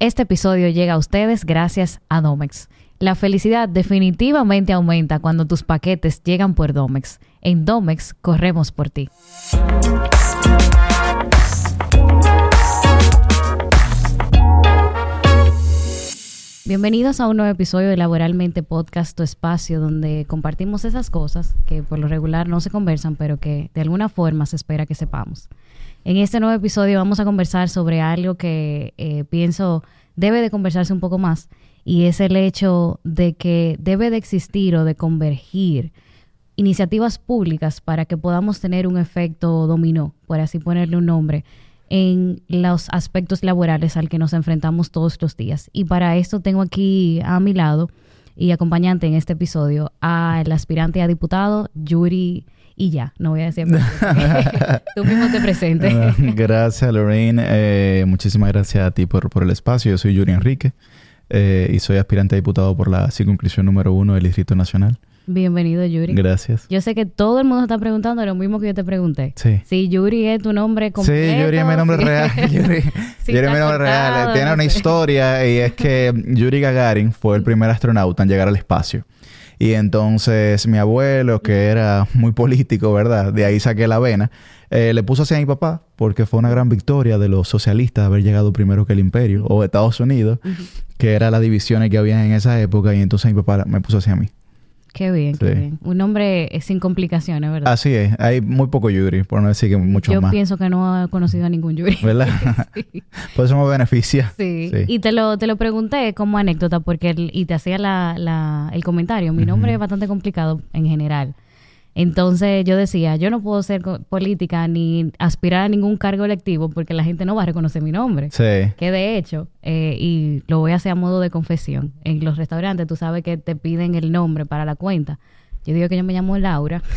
Este episodio llega a ustedes gracias a Domex. La felicidad definitivamente aumenta cuando tus paquetes llegan por Domex. En Domex corremos por ti. Bienvenidos a un nuevo episodio de Laboralmente Podcast, tu espacio donde compartimos esas cosas que por lo regular no se conversan, pero que de alguna forma se espera que sepamos. En este nuevo episodio vamos a conversar sobre algo que eh, pienso debe de conversarse un poco más y es el hecho de que debe de existir o de convergir iniciativas públicas para que podamos tener un efecto dominó, por así ponerle un nombre, en los aspectos laborales al que nos enfrentamos todos los días. Y para esto tengo aquí a mi lado y acompañante en este episodio al aspirante a diputado Yuri y ya, no voy a decir tú mismo te presentes. gracias Lorraine, eh, muchísimas gracias a ti por, por, el espacio. Yo soy Yuri Enrique eh, y soy aspirante a diputado por la circunscripción número uno del Distrito Nacional. Bienvenido, Yuri. Gracias. Yo sé que todo el mundo está preguntando lo mismo que yo te pregunté. Sí. Si Yuri es tu nombre completo. Sí, Yuri es mi nombre real. Yuri, Yuri es mi nombre real. Tiene una historia y es que Yuri Gagarin fue el primer astronauta en llegar al espacio. Y entonces mi abuelo, que era muy político, ¿verdad? De ahí saqué la vena. Eh, le puso así a mi papá porque fue una gran victoria de los socialistas haber llegado primero que el imperio o Estados Unidos, que eran las divisiones que había en esa época. Y entonces mi papá me puso así a mí. Qué bien, qué bien. Un nombre sin complicaciones, ¿verdad? Así es. Hay muy poco Yuri, por no decir que mucho más. Yo pienso que no he conocido a ningún Yuri. ¿Verdad? sí. Por eso me beneficia. Sí. Y te lo, te lo pregunté como anécdota porque y te hacía la, la, el comentario. Mi nombre es bastante complicado en general. Entonces yo decía, yo no puedo ser política ni aspirar a ningún cargo electivo porque la gente no va a reconocer mi nombre. Sí. Que de hecho, eh, y lo voy a hacer a modo de confesión, en los restaurantes tú sabes que te piden el nombre para la cuenta. Yo digo que yo me llamo Laura.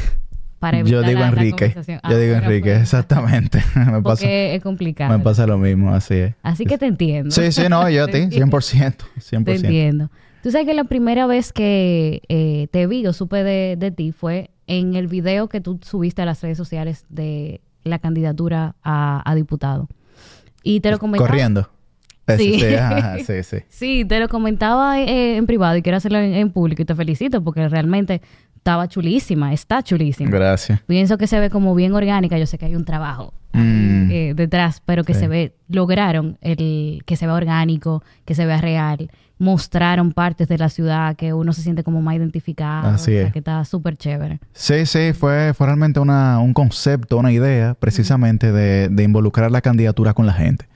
Para evitar yo digo la, Enrique. La yo ah, digo Enrique, pues, exactamente. me porque pasa, es complicado. Me pasa lo mismo, así es. Así que te entiendo. Sí, sí, no, yo a ti, 100%. 100%. Te entiendo. Tú sabes que la primera vez que eh, te vi o supe de, de ti fue en el video que tú subiste a las redes sociales de la candidatura a, diputado. Y te lo comentaba. Corriendo. Sí. Sí, sí, sí. sí, te lo comentaba eh, en privado y quiero hacerlo en, público y te felicito porque realmente estaba chulísima, está chulísima. Gracias. Pienso que se ve como bien orgánica. Yo sé que hay un trabajo mm. eh, detrás, pero que se ve, lograron el que se vea orgánico, que se vea real mostraron partes de la ciudad que uno se siente como más identificado. Así que está súper chévere. Sí, sí, fue, fue realmente una, un concepto, una idea precisamente de, de, involucrar la candidatura con la gente.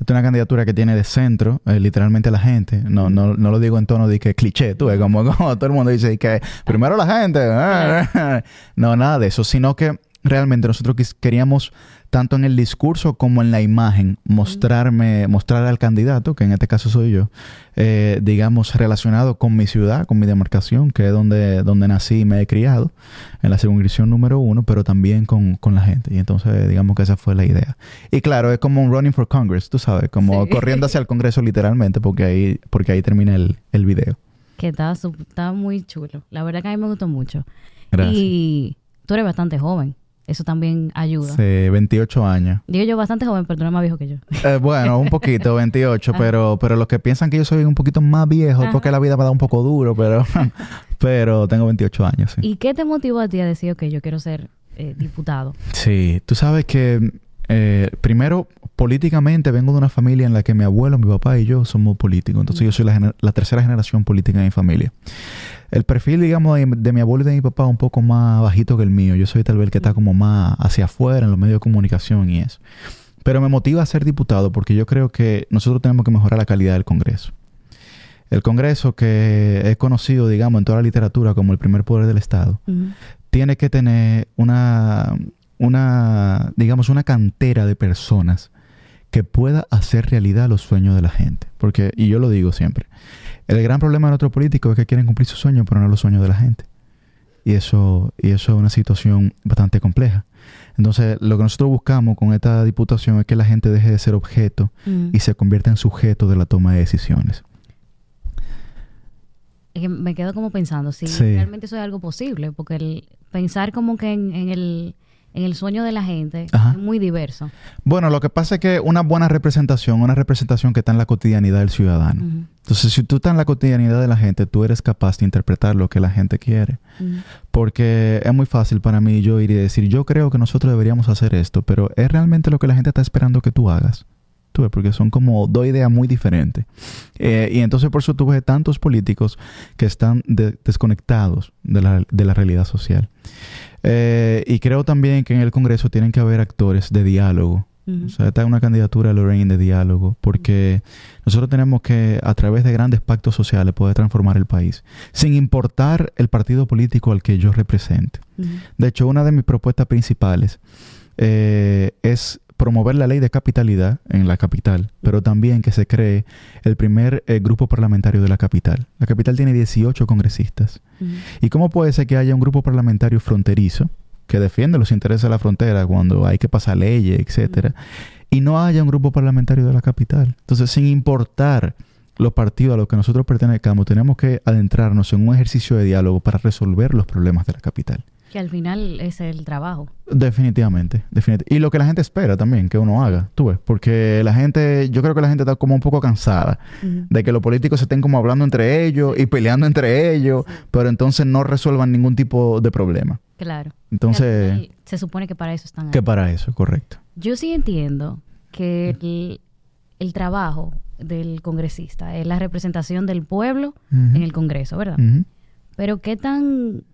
Esta es una candidatura que tiene de centro eh, literalmente la gente. No, no, no lo digo en tono de que cliché, tú, como, como todo el mundo dice que primero la gente. no, nada de eso, sino que realmente nosotros queríamos tanto en el discurso como en la imagen, mostrarme, mostrar al candidato, que en este caso soy yo, eh, digamos, relacionado con mi ciudad, con mi demarcación, que es donde, donde nací y me he criado, en la circunscripción número uno, pero también con, con, la gente. Y entonces, digamos que esa fue la idea. Y claro, es como un running for Congress, tú sabes, como corriendo hacia el Congreso literalmente, porque ahí, porque ahí termina el, el video. Que estaba, estaba muy chulo. La verdad que a mí me gustó mucho. Gracias. Y tú eres bastante joven. Eso también ayuda. Sí, 28 años. Digo yo bastante joven, pero tú eres más viejo que yo. Eh, bueno, un poquito, 28, pero, pero los que piensan que yo soy un poquito más viejo, porque la vida me da un poco duro, pero, pero tengo 28 años. Sí. ¿Y qué te motivó a ti a decir, ok, yo quiero ser eh, diputado? Sí, tú sabes que eh, primero, políticamente vengo de una familia en la que mi abuelo, mi papá y yo somos políticos. Entonces yo soy la, la tercera generación política en mi familia. El perfil, digamos, de, mi abuelo y de mi papá es un poco más bajito que el mío. Yo soy tal vez el que está como más hacia afuera en los medios de comunicación y eso. Pero me motiva a ser diputado porque yo creo que nosotros tenemos que mejorar la calidad del Congreso. El Congreso, que es conocido, digamos, en toda la literatura como el primer poder del Estado, tiene que tener una, una, digamos, una cantera de personas que pueda hacer realidad los sueños de la gente. Porque, y yo lo digo siempre, el gran problema de nuestros políticos es que quieren cumplir sus sueños, pero no los sueños de la gente. Y eso, y eso es una situación bastante compleja. Entonces, lo que nosotros buscamos con esta diputación es que la gente deje de ser objeto Mm. y se convierta en sujeto de la toma de decisiones. Es que me quedo como pensando si Sí. realmente eso es algo posible, porque el pensar como que en, en el en el sueño de la gente Ajá. es muy diverso. Bueno, lo que pasa es que una buena representación, una representación que está en la cotidianidad del ciudadano. Entonces, si tú estás en la cotidianidad de la gente, tú eres capaz de interpretar lo que la gente quiere. Porque es muy fácil para mí yo ir y decir, yo creo que nosotros deberíamos hacer esto, pero es realmente lo que la gente está esperando que tú hagas. Tú ves, porque son como dos ideas muy diferentes. Eh, y entonces por eso tú ves tantos políticos que están de- desconectados de la, de la realidad social. Eh, y creo también que en el Congreso tienen que haber actores de diálogo. O sea, está una candidatura, Lorraine, de diálogo, porque nosotros tenemos que, a través de grandes pactos sociales, poder transformar el país, sin importar el partido político al que yo represente. De hecho, una de mis propuestas principales eh, es promover la ley de capitalidad en la capital, pero también que se cree el primer eh, grupo parlamentario de la capital. La capital tiene 18 congresistas. ¿Y cómo puede ser que haya un grupo parlamentario fronterizo que defiende los intereses de la frontera cuando hay que pasar leyes, etcétera, y no haya un grupo parlamentario de la capital? Entonces, sin importar los partidos a los que nosotros pertenezcamos, tenemos que adentrarnos en un ejercicio de diálogo para resolver los problemas de la capital. Que al final es el trabajo. Definitivamente, definitivamente. Y lo que la gente espera también que uno haga, tú ves, porque la gente, yo creo que la gente está como un poco cansada de que los políticos se estén como hablando entre ellos y peleando entre ellos, pero entonces no resuelvan ningún tipo de problema. Claro. Entonces, se supone que para eso están ahí. que para eso, correcto. Yo sí entiendo que el, el trabajo del congresista es la representación del pueblo en el Congreso, ¿verdad? Pero qué tan,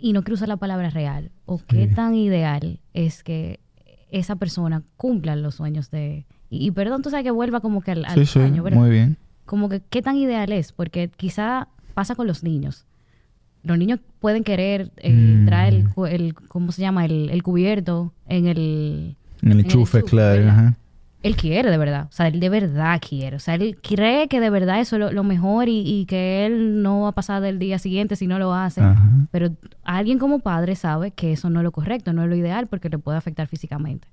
y no quiero usar la palabra real, o qué tan ideal es que esa persona cumpla los sueños de... Y, y perdón, tú sabes que vuelva como que al, al Sí, sí, sueño, ¿verdad? muy bien. Como que qué tan ideal es, porque quizá pasa con los niños. Los niños pueden querer eh, Mm. traer el, ¿cómo se llama? El, el cubierto en el... En el enchufe, claro. ajá. Él quiere de verdad, o sea, él de verdad quiere. O sea, él cree que de verdad eso es lo, lo mejor y, y que él no va a pasar del día siguiente si no lo hace. Ajá. Pero alguien como padre sabe que eso no es lo correcto, no es lo ideal porque le puede afectar físicamente.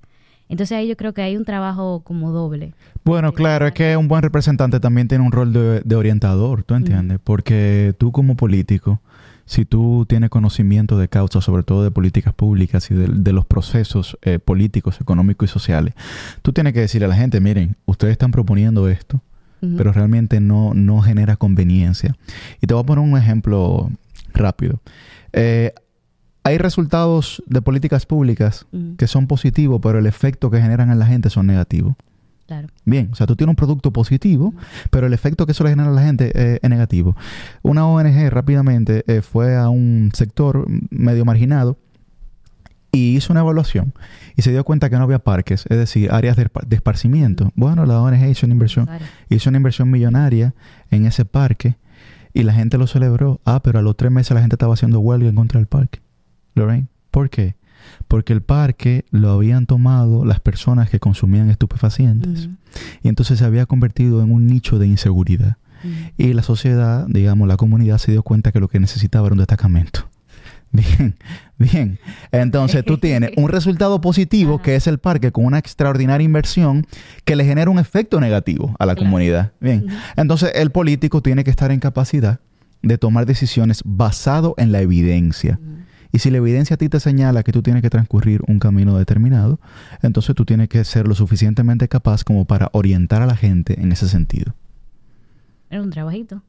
Entonces ahí yo creo que hay un trabajo como doble. Bueno, claro, es que un buen representante también tiene un rol de, de orientador, ¿tú entiendes? Porque tú como político, si tú tienes conocimiento de causa, sobre todo de políticas públicas y de, de los procesos eh, políticos, económicos y sociales, tú tienes que decirle a la gente, miren, ustedes están proponiendo esto, pero realmente no, no genera conveniencia. Y te voy a poner un ejemplo rápido. Eh, hay resultados de políticas públicas que son positivos, pero el efecto que generan en la gente son negativos. Claro. Bien, o sea, tú tienes un producto positivo, pero el efecto que eso le genera a la gente eh, es negativo. Una ONG rápidamente eh, fue a un sector medio marginado y hizo una evaluación y se dio cuenta que no había parques, es decir, áreas de, de esparcimiento. Bueno, la ONG hizo una inversión, hizo una inversión millonaria en ese parque y la gente lo celebró. Ah, pero a los tres meses la gente estaba haciendo huelga en contra del parque. Lorraine, ¿por qué? Porque el parque lo habían tomado las personas que consumían estupefacientes. Y entonces se había convertido en un nicho de inseguridad. Y la sociedad, digamos, la comunidad se dio cuenta que lo que necesitaba era un destacamento. Bien, bien. Entonces tú tienes un resultado positivo, que es el parque, con una extraordinaria inversión que le genera un efecto negativo a la Claro. comunidad. Bien. Entonces el político tiene que estar en capacidad de tomar decisiones basado en la evidencia. Y si la evidencia a ti te señala que tú tienes que transcurrir un camino determinado, entonces tú tienes que ser lo suficientemente capaz como para orientar a la gente en ese sentido. Era un trabajito.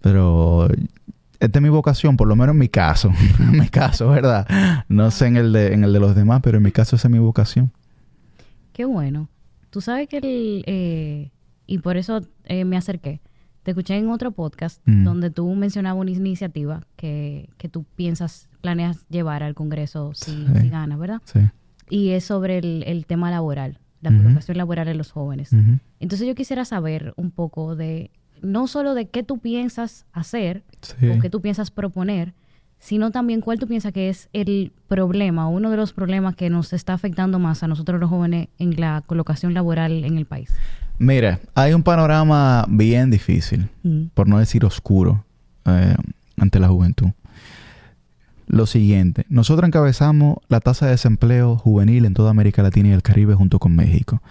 Pero esta es mi vocación, por lo menos en mi caso. en mi caso, ¿verdad? No sé en el, de, en el de los demás, pero en mi caso esa es mi vocación. Qué bueno. Tú sabes que el... eh, y por eso eh, me acerqué. Te escuché en otro podcast Mm. donde tú mencionabas una iniciativa que, que tú piensas, planeas llevar al Congreso si, Sí. si ganas, ¿verdad? Sí. Y es sobre el, el tema laboral, la colocación laboral de los jóvenes. Entonces yo quisiera saber un poco de, no solo de qué tú piensas hacer Sí. o qué tú piensas proponer, sino también cuál tú piensas que es el problema, uno de los problemas que nos está afectando más a nosotros los jóvenes en la colocación laboral en el país. Mira, hay un panorama bien difícil, Mm, por no decir oscuro, eh, ante la juventud. lo siguiente. Nosotros encabezamos la tasa de desempleo juvenil en toda América Latina y el Caribe junto con México.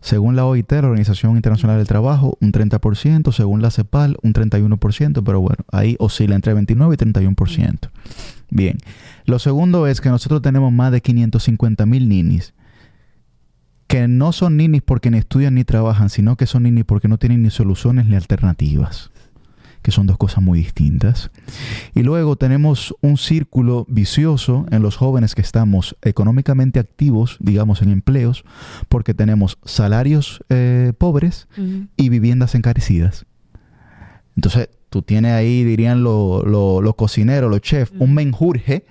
Según la OIT, la Organización Internacional del Trabajo, un 30%, según la CEPAL, un 31%, pero bueno, ahí oscila entre 29 y 31%. Bien. Lo segundo es que nosotros tenemos más de 550 mil ninis que no son ninis porque ni estudian ni trabajan, sino que son ninis porque no tienen ni soluciones ni alternativas que son dos cosas muy distintas. Y luego tenemos un círculo vicioso en los jóvenes que estamos económicamente activos, digamos, en empleos, porque tenemos salarios eh, pobres y viviendas encarecidas. Entonces, tú tienes ahí, dirían los cocineros, los chefs, un menjurje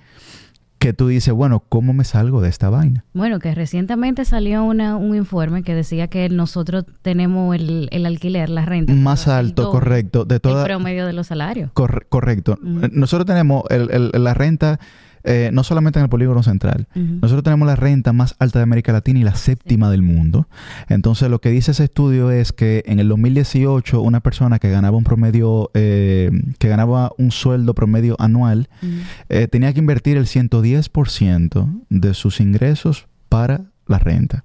que tú dices, bueno, ¿cómo me salgo de esta vaina? Bueno, que recientemente salió un informe que decía que nosotros tenemos el, alquiler, la renta. Más alto, correcto. De toda, el promedio de los salarios. correcto. Nosotros tenemos la renta eh, no solamente en el polígono central. Nosotros tenemos la renta más alta de América Latina y la séptima del mundo. Entonces, lo que dice ese estudio es que en el 2018 una persona que ganaba un promedio, eh, que ganaba un sueldo promedio anual, eh, tenía que invertir el 110% de sus ingresos para la renta.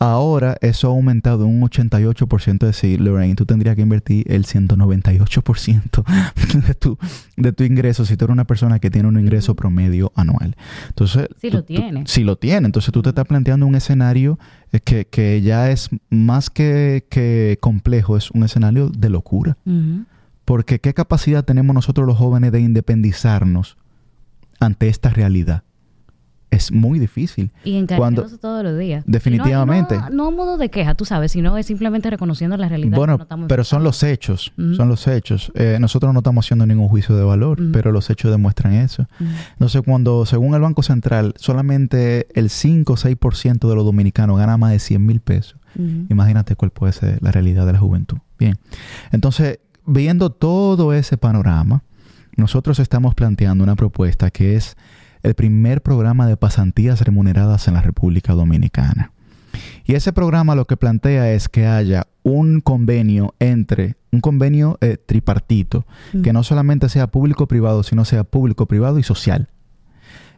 Ahora eso ha aumentado un 88%, es decir, Lorraine, tú tendrías que invertir el 198% de tu, de tu ingreso si tú eres una persona que tiene un ingreso promedio anual. Entonces, si lo tiene. Si lo tiene. Entonces tú te estás planteando un escenario que, que ya es más que, que, complejo, es un escenario de locura. Porque ¿qué capacidad tenemos nosotros los jóvenes de independizarnos ante esta realidad? Es muy difícil. Y encargarnos todos los días. Definitivamente. No, no, modo de queja, tú sabes, sino es simplemente reconociendo la realidad. Bueno, pero son los hechos, son los hechos. Eh, nosotros no estamos haciendo ningún juicio de valor, pero los hechos demuestran eso. Sé, cuando, según el Banco Central, solamente el 5 o 6% de los dominicanos gana más de 100 mil pesos. Imagínate cuál puede ser la realidad de la juventud. Bien, entonces, viendo todo ese panorama, nosotros estamos planteando una propuesta que es el primer programa de pasantías remuneradas en la República Dominicana. Y ese programa lo que plantea es que haya un convenio entre, un convenio eh, tripartito, que no solamente sea público-privado, sino sea público-privado y social.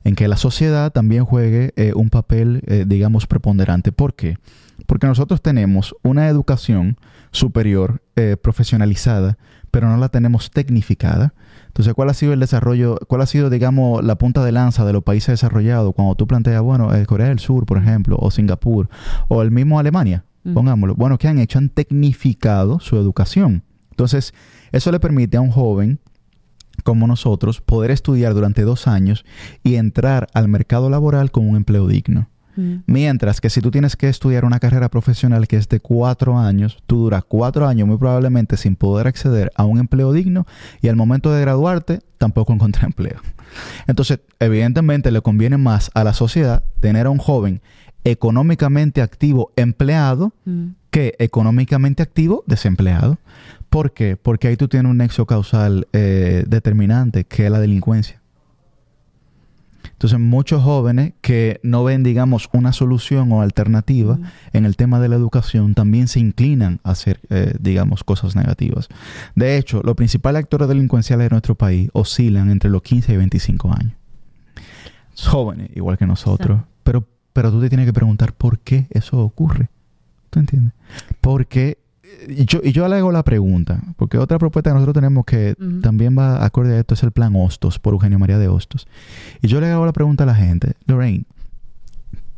En que la sociedad también juegue eh, un papel, eh, digamos, preponderante. ¿Por qué? Porque nosotros tenemos una educación superior profesionalizada, pero no la tenemos tecnificada. Entonces, ¿cuál ha sido el desarrollo, cuál ha sido, digamos, la punta de lanza de los países desarrollados cuando tú planteas, bueno, eh, Corea del Sur, por ejemplo, o Singapur, o el mismo Alemania, pongámoslo? Bueno, ¿qué han hecho? Han tecnificado su educación. Entonces, eso le permite a un joven como nosotros poder estudiar durante dos años y entrar al mercado laboral con un empleo digno. Mm. Mientras que si tú tienes que estudiar una carrera profesional que es de cuatro años, tú duras cuatro años muy probablemente sin poder acceder a un empleo digno y al momento de graduarte tampoco encontrar empleo. Entonces, evidentemente le conviene más a la sociedad tener a un joven económicamente activo empleado mm. que económicamente activo desempleado. ¿Por qué? Porque ahí tú tienes un nexo causal eh, determinante que es la delincuencia. Entonces, muchos jóvenes que no ven, digamos, una solución o alternativa en el tema de la educación también se inclinan a hacer, eh, digamos, cosas negativas. De hecho, los principales actores delincuenciales de nuestro país oscilan entre los 15 y 25 años. Jóvenes, igual que nosotros. Pero, pero tú te tienes que preguntar por qué eso ocurre. ¿Tú entiendes? Porque yo, y yo le hago la pregunta, porque otra propuesta que nosotros tenemos que también va acorde a esto es el plan Hostos, por Eugenio María de Hostos. Y yo le hago la pregunta a la gente, Lorraine,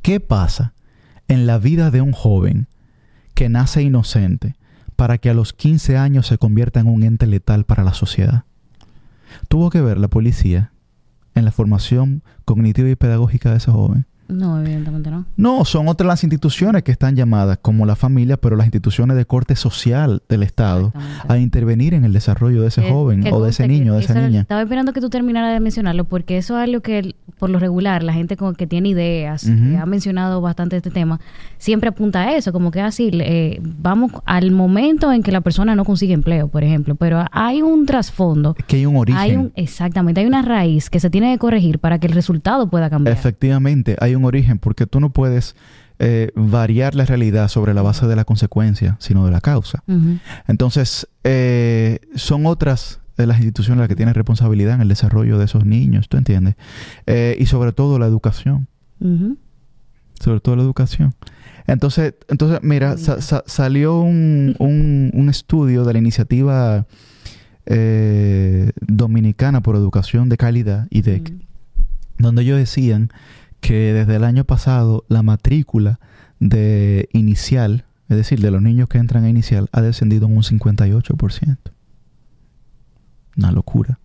¿qué pasa en la vida de un joven que nace inocente para que a los 15 años se convierta en un ente letal para la sociedad? Tuvo que ver la policía en la formación cognitiva y pedagógica de ese joven. No, evidentemente no. No, son otras las instituciones que están llamadas, como la familia, pero las instituciones de corte social del Estado, a intervenir en el desarrollo de ese joven o de ese niño, de esa niña. Estaba esperando que tú terminaras de mencionarlo, porque eso es algo que, por lo regular, la gente con, que tiene ideas, que ha mencionado bastante este tema, siempre apunta a eso, como que así, eh, vamos al momento en que la persona no consigue empleo, por ejemplo, pero hay un trasfondo. que hay un origen. exactamente, hay una raíz que se tiene que corregir para que el resultado pueda cambiar. Efectivamente, hay un origen, porque tú no puedes eh, variar la realidad sobre la base de la consecuencia, sino de la causa. Entonces, eh, son otras de las instituciones las que tienen responsabilidad en el desarrollo de esos niños, ¿tú entiendes? Eh, y sobre todo la educación. Sobre todo la educación. Entonces, entonces mira, salió un, un, estudio de la iniciativa dominicana por educación de calidad, IDEC, donde ellos decían que desde el año pasado la matrícula de inicial, es decir, de los niños que entran a inicial, ha descendido en un 58%. Una locura.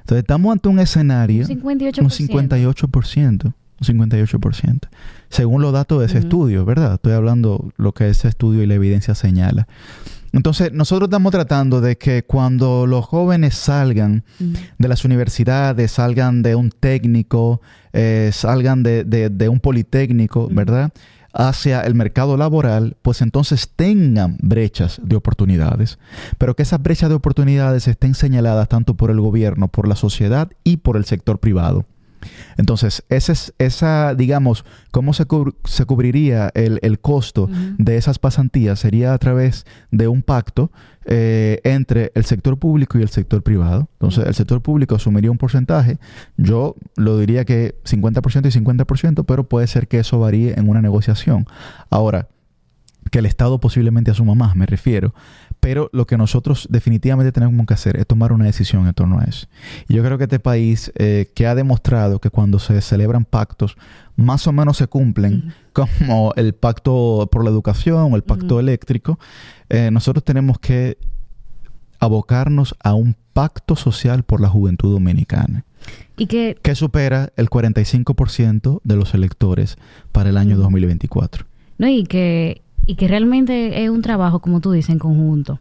Entonces estamos ante un escenario... Un 58%. Un 58%. Un 58%. Según los datos de ese estudio, ¿verdad? Estoy hablando lo que ese estudio y la evidencia señala. Entonces, nosotros estamos tratando de que cuando los jóvenes salgan de las universidades, salgan de un técnico, eh, salgan de, un politécnico, ¿verdad? hacia el mercado laboral, pues entonces tengan brechas de oportunidades, pero que esas brechas de oportunidades estén señaladas tanto por el gobierno, por la sociedad y por el sector privado. Entonces, esa, es, esa digamos, cómo se, se cubriría el, el costo de esas pasantías sería a través de un pacto eh, entre el sector público y el sector privado. Entonces, el sector público asumiría un porcentaje. Yo lo diría que 50% y 50%, pero puede ser que eso varíe en una negociación. Ahora, que el Estado posiblemente asuma más, me refiero. Pero lo que nosotros definitivamente tenemos que hacer es tomar una decisión en torno a eso. Y yo creo que este país eh, que ha demostrado que cuando se celebran pactos, más o menos se cumplen, como el pacto por la educación o el pacto eléctrico, eh, nosotros tenemos que abocarnos a un pacto social por la juventud dominicana. Y que, que supera el 45% de los electores para el año 2024. No, y que y que realmente es un trabajo, como tú dices, en conjunto.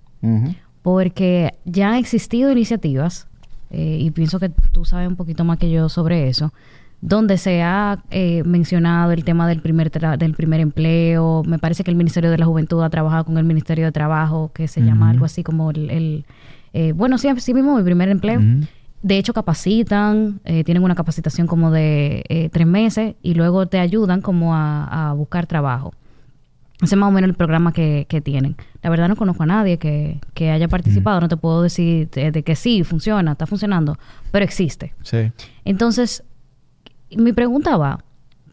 Porque ya han existido iniciativas, eh, y pienso que tú sabes un poquito más que yo sobre eso, donde se ha eh, mencionado el tema del primer del primer empleo. Me parece que el Ministerio de la Juventud ha trabajado con el Ministerio de Trabajo, que se llama algo así como el... Eh, bueno, sí, sí mismo, el primer empleo. De hecho, capacitan, tienen una capacitación como de tres meses y luego te ayudan como a buscar trabajo. Ese es más o menos el programa que, que tienen. La verdad no conozco a nadie que, que haya participado. No te puedo decir de, que sí, funciona, está funcionando, pero existe. Sí. Entonces, mi pregunta va,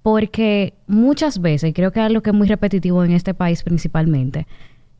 porque muchas veces, y creo que es algo que es muy repetitivo en este país principalmente,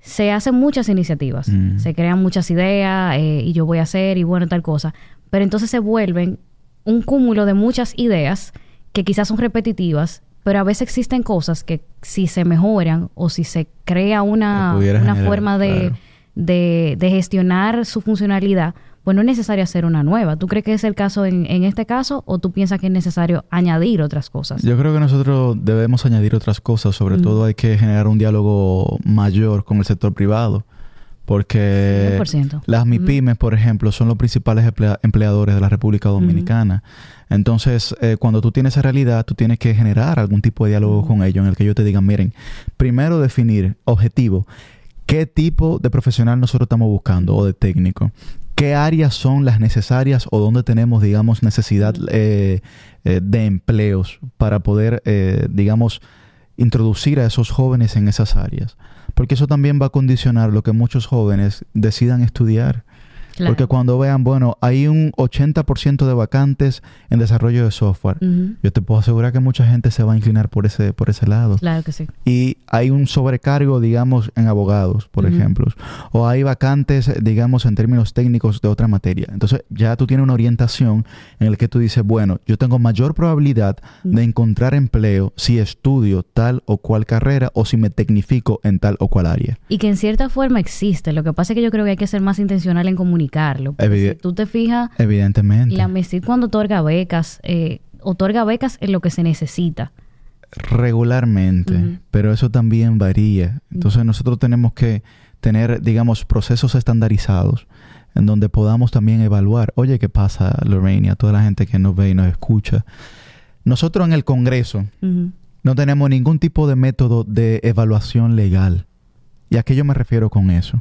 se hacen muchas iniciativas, se crean muchas ideas eh, y yo voy a hacer y bueno, tal cosa, pero entonces se vuelven un cúmulo de muchas ideas que quizás son repetitivas pero a veces existen cosas que si se mejoran o si se crea una, una forma de, de, gestionar su funcionalidad, pues no es necesario hacer una nueva. ¿Tú crees que es el caso en, en, este caso o tú piensas que es necesario añadir otras cosas? Yo creo que nosotros debemos añadir otras cosas. Sobre todo hay que generar un diálogo mayor con el sector privado. Porque las MIPIMES, por ejemplo, son los principales empleadores de la República Dominicana. Entonces, eh, cuando tú tienes esa realidad, tú tienes que generar algún tipo de diálogo con ellos en el que ellos te digan, miren, primero definir objetivo, qué tipo de profesional nosotros estamos buscando o de técnico, qué áreas son las necesarias o dónde tenemos, digamos, necesidad eh, eh, de empleos para poder, digamos, introducir a esos jóvenes en esas áreas. Porque eso también va a condicionar lo que muchos jóvenes decidan estudiar. Porque cuando vean, bueno, hay un 80% de vacantes en desarrollo de software, yo te puedo asegurar que mucha gente se va a inclinar por ese, por ese lado. Claro que sí. Y hay un sobrecargo, digamos, en abogados, por ejemplo. O hay vacantes, digamos, en términos técnicos de otra materia. Entonces ya tú tienes una orientación en la que tú dices, bueno, yo tengo mayor probabilidad de encontrar empleo si estudio tal o cual carrera o si me tecnifico en tal o cual área. Y que en cierta forma existe. Lo que pasa es que yo creo que hay que ser más intencional en comunicar si tú te fijas, evidentemente. La MESID cuando otorga becas, eh, otorga becas en lo que se necesita. Regularmente, pero eso también varía. Entonces nosotros tenemos que tener, digamos, procesos estandarizados en donde podamos también evaluar, oye, ¿qué pasa, Lorraine, a toda la gente que nos ve y nos escucha? Nosotros en el Congreso no tenemos ningún tipo de método de evaluación legal. ¿Y a qué yo me refiero con eso?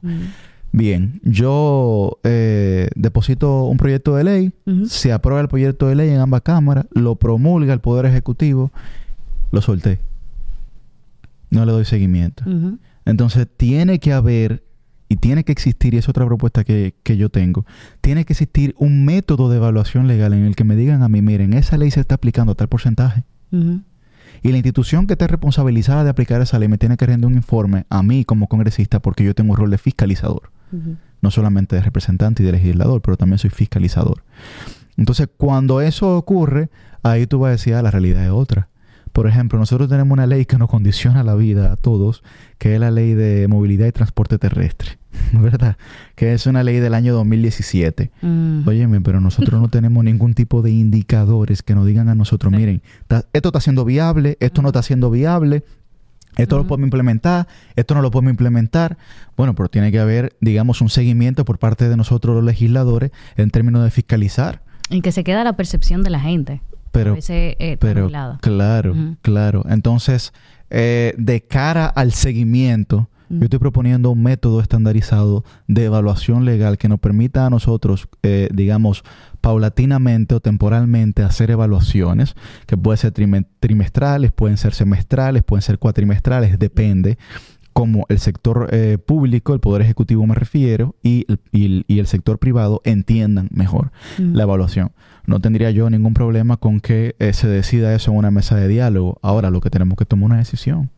Bien, yo eh, deposito un proyecto de ley, se aprueba el proyecto de ley en ambas cámaras, lo promulga el Poder Ejecutivo, lo solté. No le doy seguimiento. Entonces tiene que haber y tiene que existir, y es otra propuesta que, que yo tengo, tiene que existir un método de evaluación legal en el que me digan a mí, miren, esa ley se está aplicando a tal porcentaje. Y la institución que esté responsabilizada de aplicar esa ley me tiene que rendir un informe a mí como congresista porque yo tengo un rol de fiscalizador. No solamente de representante y de legislador, pero también soy fiscalizador. Entonces, cuando eso ocurre, ahí tú vas a decir, ah, la realidad es otra. Por ejemplo, nosotros tenemos una ley que nos condiciona la vida a todos, que es la ley de movilidad y transporte terrestre, ¿verdad? Que es una ley del año 2017. Mm. Óyeme, pero nosotros no tenemos ningún tipo de indicadores que nos digan a nosotros, Sí. miren, esto está siendo viable, esto no está siendo viable, esto lo podemos implementar, esto no lo podemos implementar. Bueno, pero tiene que haber, digamos, un seguimiento por parte de nosotros los legisladores en términos de fiscalizar. En que se queda la percepción de la gente. Pero, a veces, eh, pero claro, claro. Entonces, eh, de cara al seguimiento. Yo estoy proponiendo un método estandarizado de evaluación legal que nos permita a nosotros, eh, digamos, paulatinamente o temporalmente hacer evaluaciones, que pueden ser trime- trimestrales, pueden ser semestrales, pueden ser cuatrimestrales, depende como el sector eh, público, el Poder Ejecutivo me refiero, y el, y el- y el sector privado entiendan mejor Mm. la evaluación. No tendría yo ningún problema con que eh, se decida eso en una mesa de diálogo. Ahora lo que tenemos que tomar una decisión.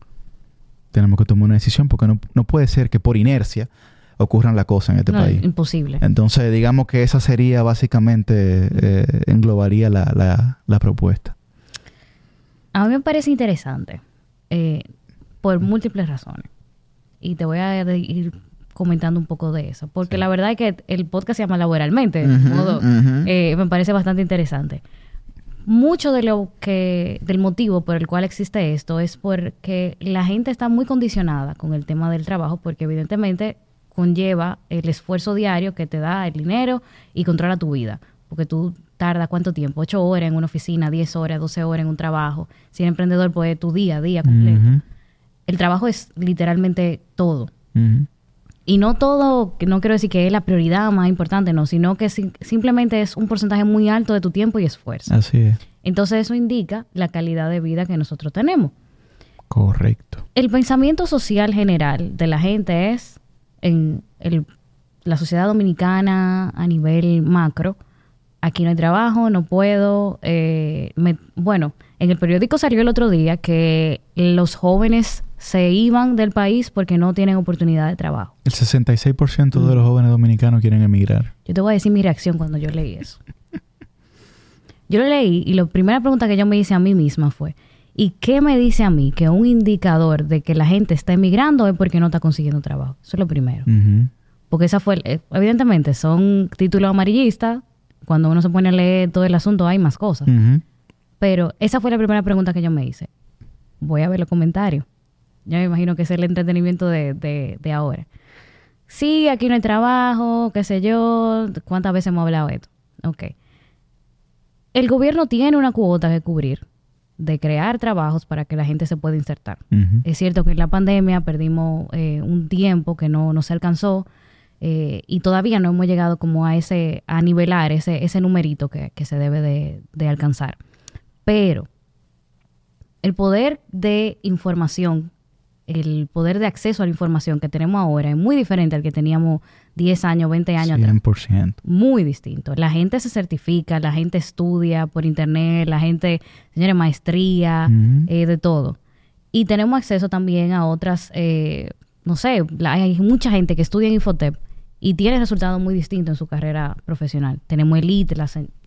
Tenemos que tomar una decisión porque no, no puede ser que por inercia ocurran las cosas en este No, país. imposible. Entonces, digamos que esa sería básicamente, eh, englobaría la, la- la propuesta. A mí me parece interesante eh, por múltiples razones. Y te voy a ir comentando un poco de eso. Porque Sí. la verdad es que el podcast se llama Laboralmente. de Ujú, modo, ujú. eh, me parece bastante interesante. Mucho de lo que, del motivo por el cual existe esto es porque la gente está muy condicionada con el tema del trabajo, porque evidentemente conlleva el esfuerzo diario que te da el dinero y controla tu vida. Porque tú tardas cuánto tiempo, ocho horas en una oficina, 10 horas, 12 horas en un trabajo. Si eres emprendedor, pues tu día a día completo. El trabajo es literalmente todo. Y no todo, no quiero decir que es la prioridad más importante, no, sino que sim- simplemente es un porcentaje muy alto de tu tiempo y esfuerzo. Así es. Entonces eso indica la calidad de vida que nosotros tenemos. Correcto. El pensamiento social general de la gente es, en el- la sociedad dominicana a nivel macro, aquí no hay trabajo, no puedo. eh, me- bueno, en el periódico salió el otro día que los jóvenes se iban del país porque no tienen oportunidad de trabajo. El 66% de los jóvenes dominicanos quieren emigrar. Yo te voy a decir mi reacción cuando yo leí eso. Yo lo leí y la primera pregunta que yo me hice a mí misma fue, ¿y qué me dice a mí que un indicador de que la gente está emigrando es porque no está consiguiendo trabajo? Eso es lo primero. Porque esa fue, eh, evidentemente, son títulos amarillistas. Cuando uno se pone a leer todo el asunto hay más cosas. Pero esa fue la primera pregunta que yo me hice. Voy a ver los comentarios. Ya me imagino que es el entretenimiento de, de, de ahora. Sí, aquí no hay trabajo, qué sé yo. ¿Cuántas veces hemos hablado de esto? Ok. El gobierno tiene una cuota que cubrir de crear trabajos para que la gente se pueda insertar. Es cierto que en la pandemia perdimos eh, un tiempo que no, no se alcanzó eh, y todavía no hemos llegado como a ese, a nivelar ese, ese numerito que, que se debe de, de alcanzar. Pero el poder de información, el poder de acceso a la información que tenemos ahora es muy diferente al que teníamos 10 años, 20 años atrás 100%. muy distinto. La gente se certifica, la gente estudia por internet, la gente, señores, maestría, eh, de todo. Y tenemos acceso también a otras, eh, no sé, la- hay mucha gente que estudia en Infotep y tiene resultados muy distintos en su carrera profesional. Tenemos el ITLA,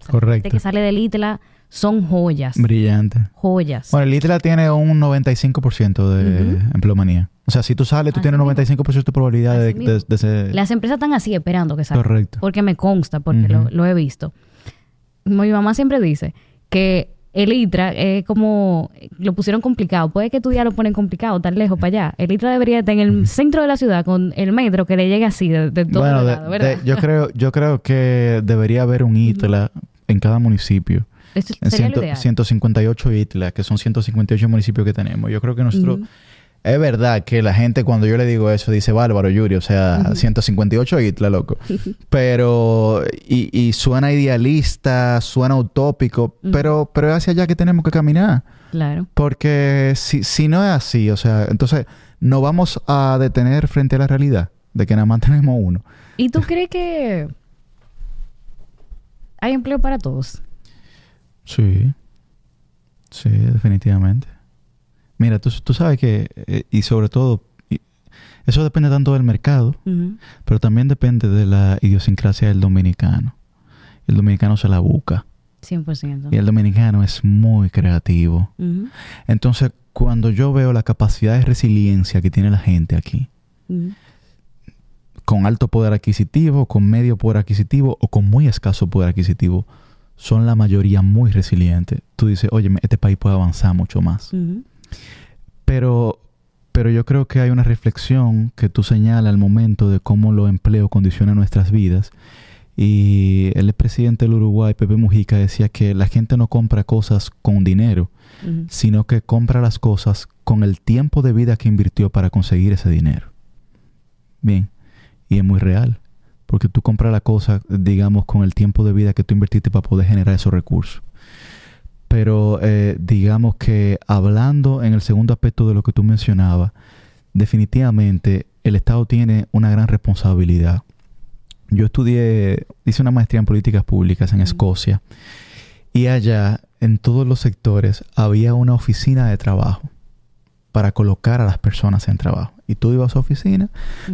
Correcto. gente que sale del ITLA son joyas, Brillante. joyas. Bueno, el ITLA tiene un 95% de Ujú. empleomanía. O sea, si tú sales, tú Así tienes mismo. 95% de probabilidad de, de- de ser... Las empresas están así esperando que salga. Correcto. Porque me consta, porque lo he visto. Mi mamá siempre dice que el ITRA es como... Lo pusieron complicado. Puede que tu día lo ponen complicado, tan lejos para allá. El ITRA debería estar en el centro de la ciudad con el metro que le llegue así de, de todo bueno, lado, ¿verdad? de- yo, creo, yo creo que debería haber un ITLA en cada municipio. Eso En sería lo ciento- ideal. 158 ITLA, que son 158 municipios que tenemos. Yo creo que nosotros... Es verdad que la gente cuando yo le digo eso dice bárbaro, Yuri, o sea, 158 ITLA, loco. Pero, y, y suena idealista, suena utópico, pero, pero es hacia allá que tenemos que caminar. Claro. Porque si, si no es así, o sea, entonces nos vamos a detener frente a la realidad. de que nada más tenemos uno. ¿Y tú crees que hay empleo para todos? Sí. Sí, definitivamente. Mira, tú, tú sabes que, eh, y sobre todo, y- eso depende tanto del mercado, pero también depende de la idiosincrasia del dominicano. El dominicano se la busca 100%. y el dominicano es muy creativo. Entonces, cuando yo veo la capacidad de resiliencia que tiene la gente aquí, con alto poder adquisitivo, con medio poder adquisitivo o con muy escaso poder adquisitivo, son la mayoría muy resilientes. Tú dices, oye, este país puede avanzar mucho más. Ujú. Pero, pero yo creo que hay una reflexión que tú señalas al momento de cómo los empleos condicionan nuestras vidas. Y el presidente del Uruguay, Pepe Mujica, decía que la gente no compra cosas con dinero, sino que compra las cosas con el tiempo de vida que invirtió para conseguir ese dinero. Bien, y es muy real, porque tú compras la cosa, digamos, con el tiempo de vida que tú invertiste para poder generar esos recursos. Pero eh, digamos que hablando en el segundo aspecto de lo que tú mencionabas, definitivamente el Estado tiene una gran responsabilidad. Yo estudié, hice una maestría en políticas públicas en. Escocia y allá en todos los sectores había una oficina de trabajo para colocar a las personas en trabajo. Y tú ibas a su oficina,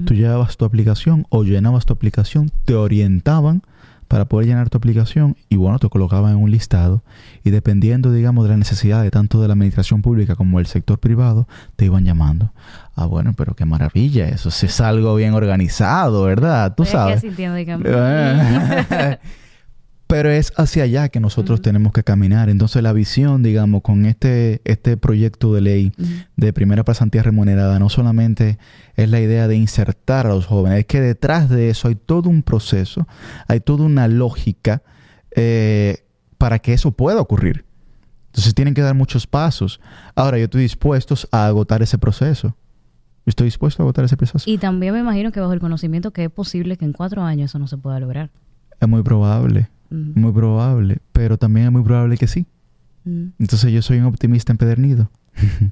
tú llevabas tu aplicación o llenabas tu aplicación, te orientaban para poder llenar tu aplicación y bueno, te colocaban en un listado y dependiendo, digamos, de la necesidad de tanto de la administración pública como del sector privado, te iban llamando. Ah, bueno, pero qué maravilla eso, si es algo bien organizado, ¿verdad? Tú Estoy sabes. asintiendo, dígame. Eh. Pero es hacia allá que nosotros tenemos que caminar. Entonces la visión, digamos, con este, este proyecto de ley de primera pasantía remunerada no solamente es la idea de insertar a los jóvenes, es que detrás de eso hay todo un proceso, hay toda una lógica eh, para que eso pueda ocurrir. Entonces tienen que dar muchos pasos. Ahora yo estoy dispuesto a agotar ese proceso. Yo estoy dispuesto a agotar ese proceso. Y también me imagino que bajo el conocimiento que es posible que en cuatro años eso no se pueda lograr. Es muy probable, Muy probable, pero también es muy probable que sí. Entonces yo soy un optimista empedernido.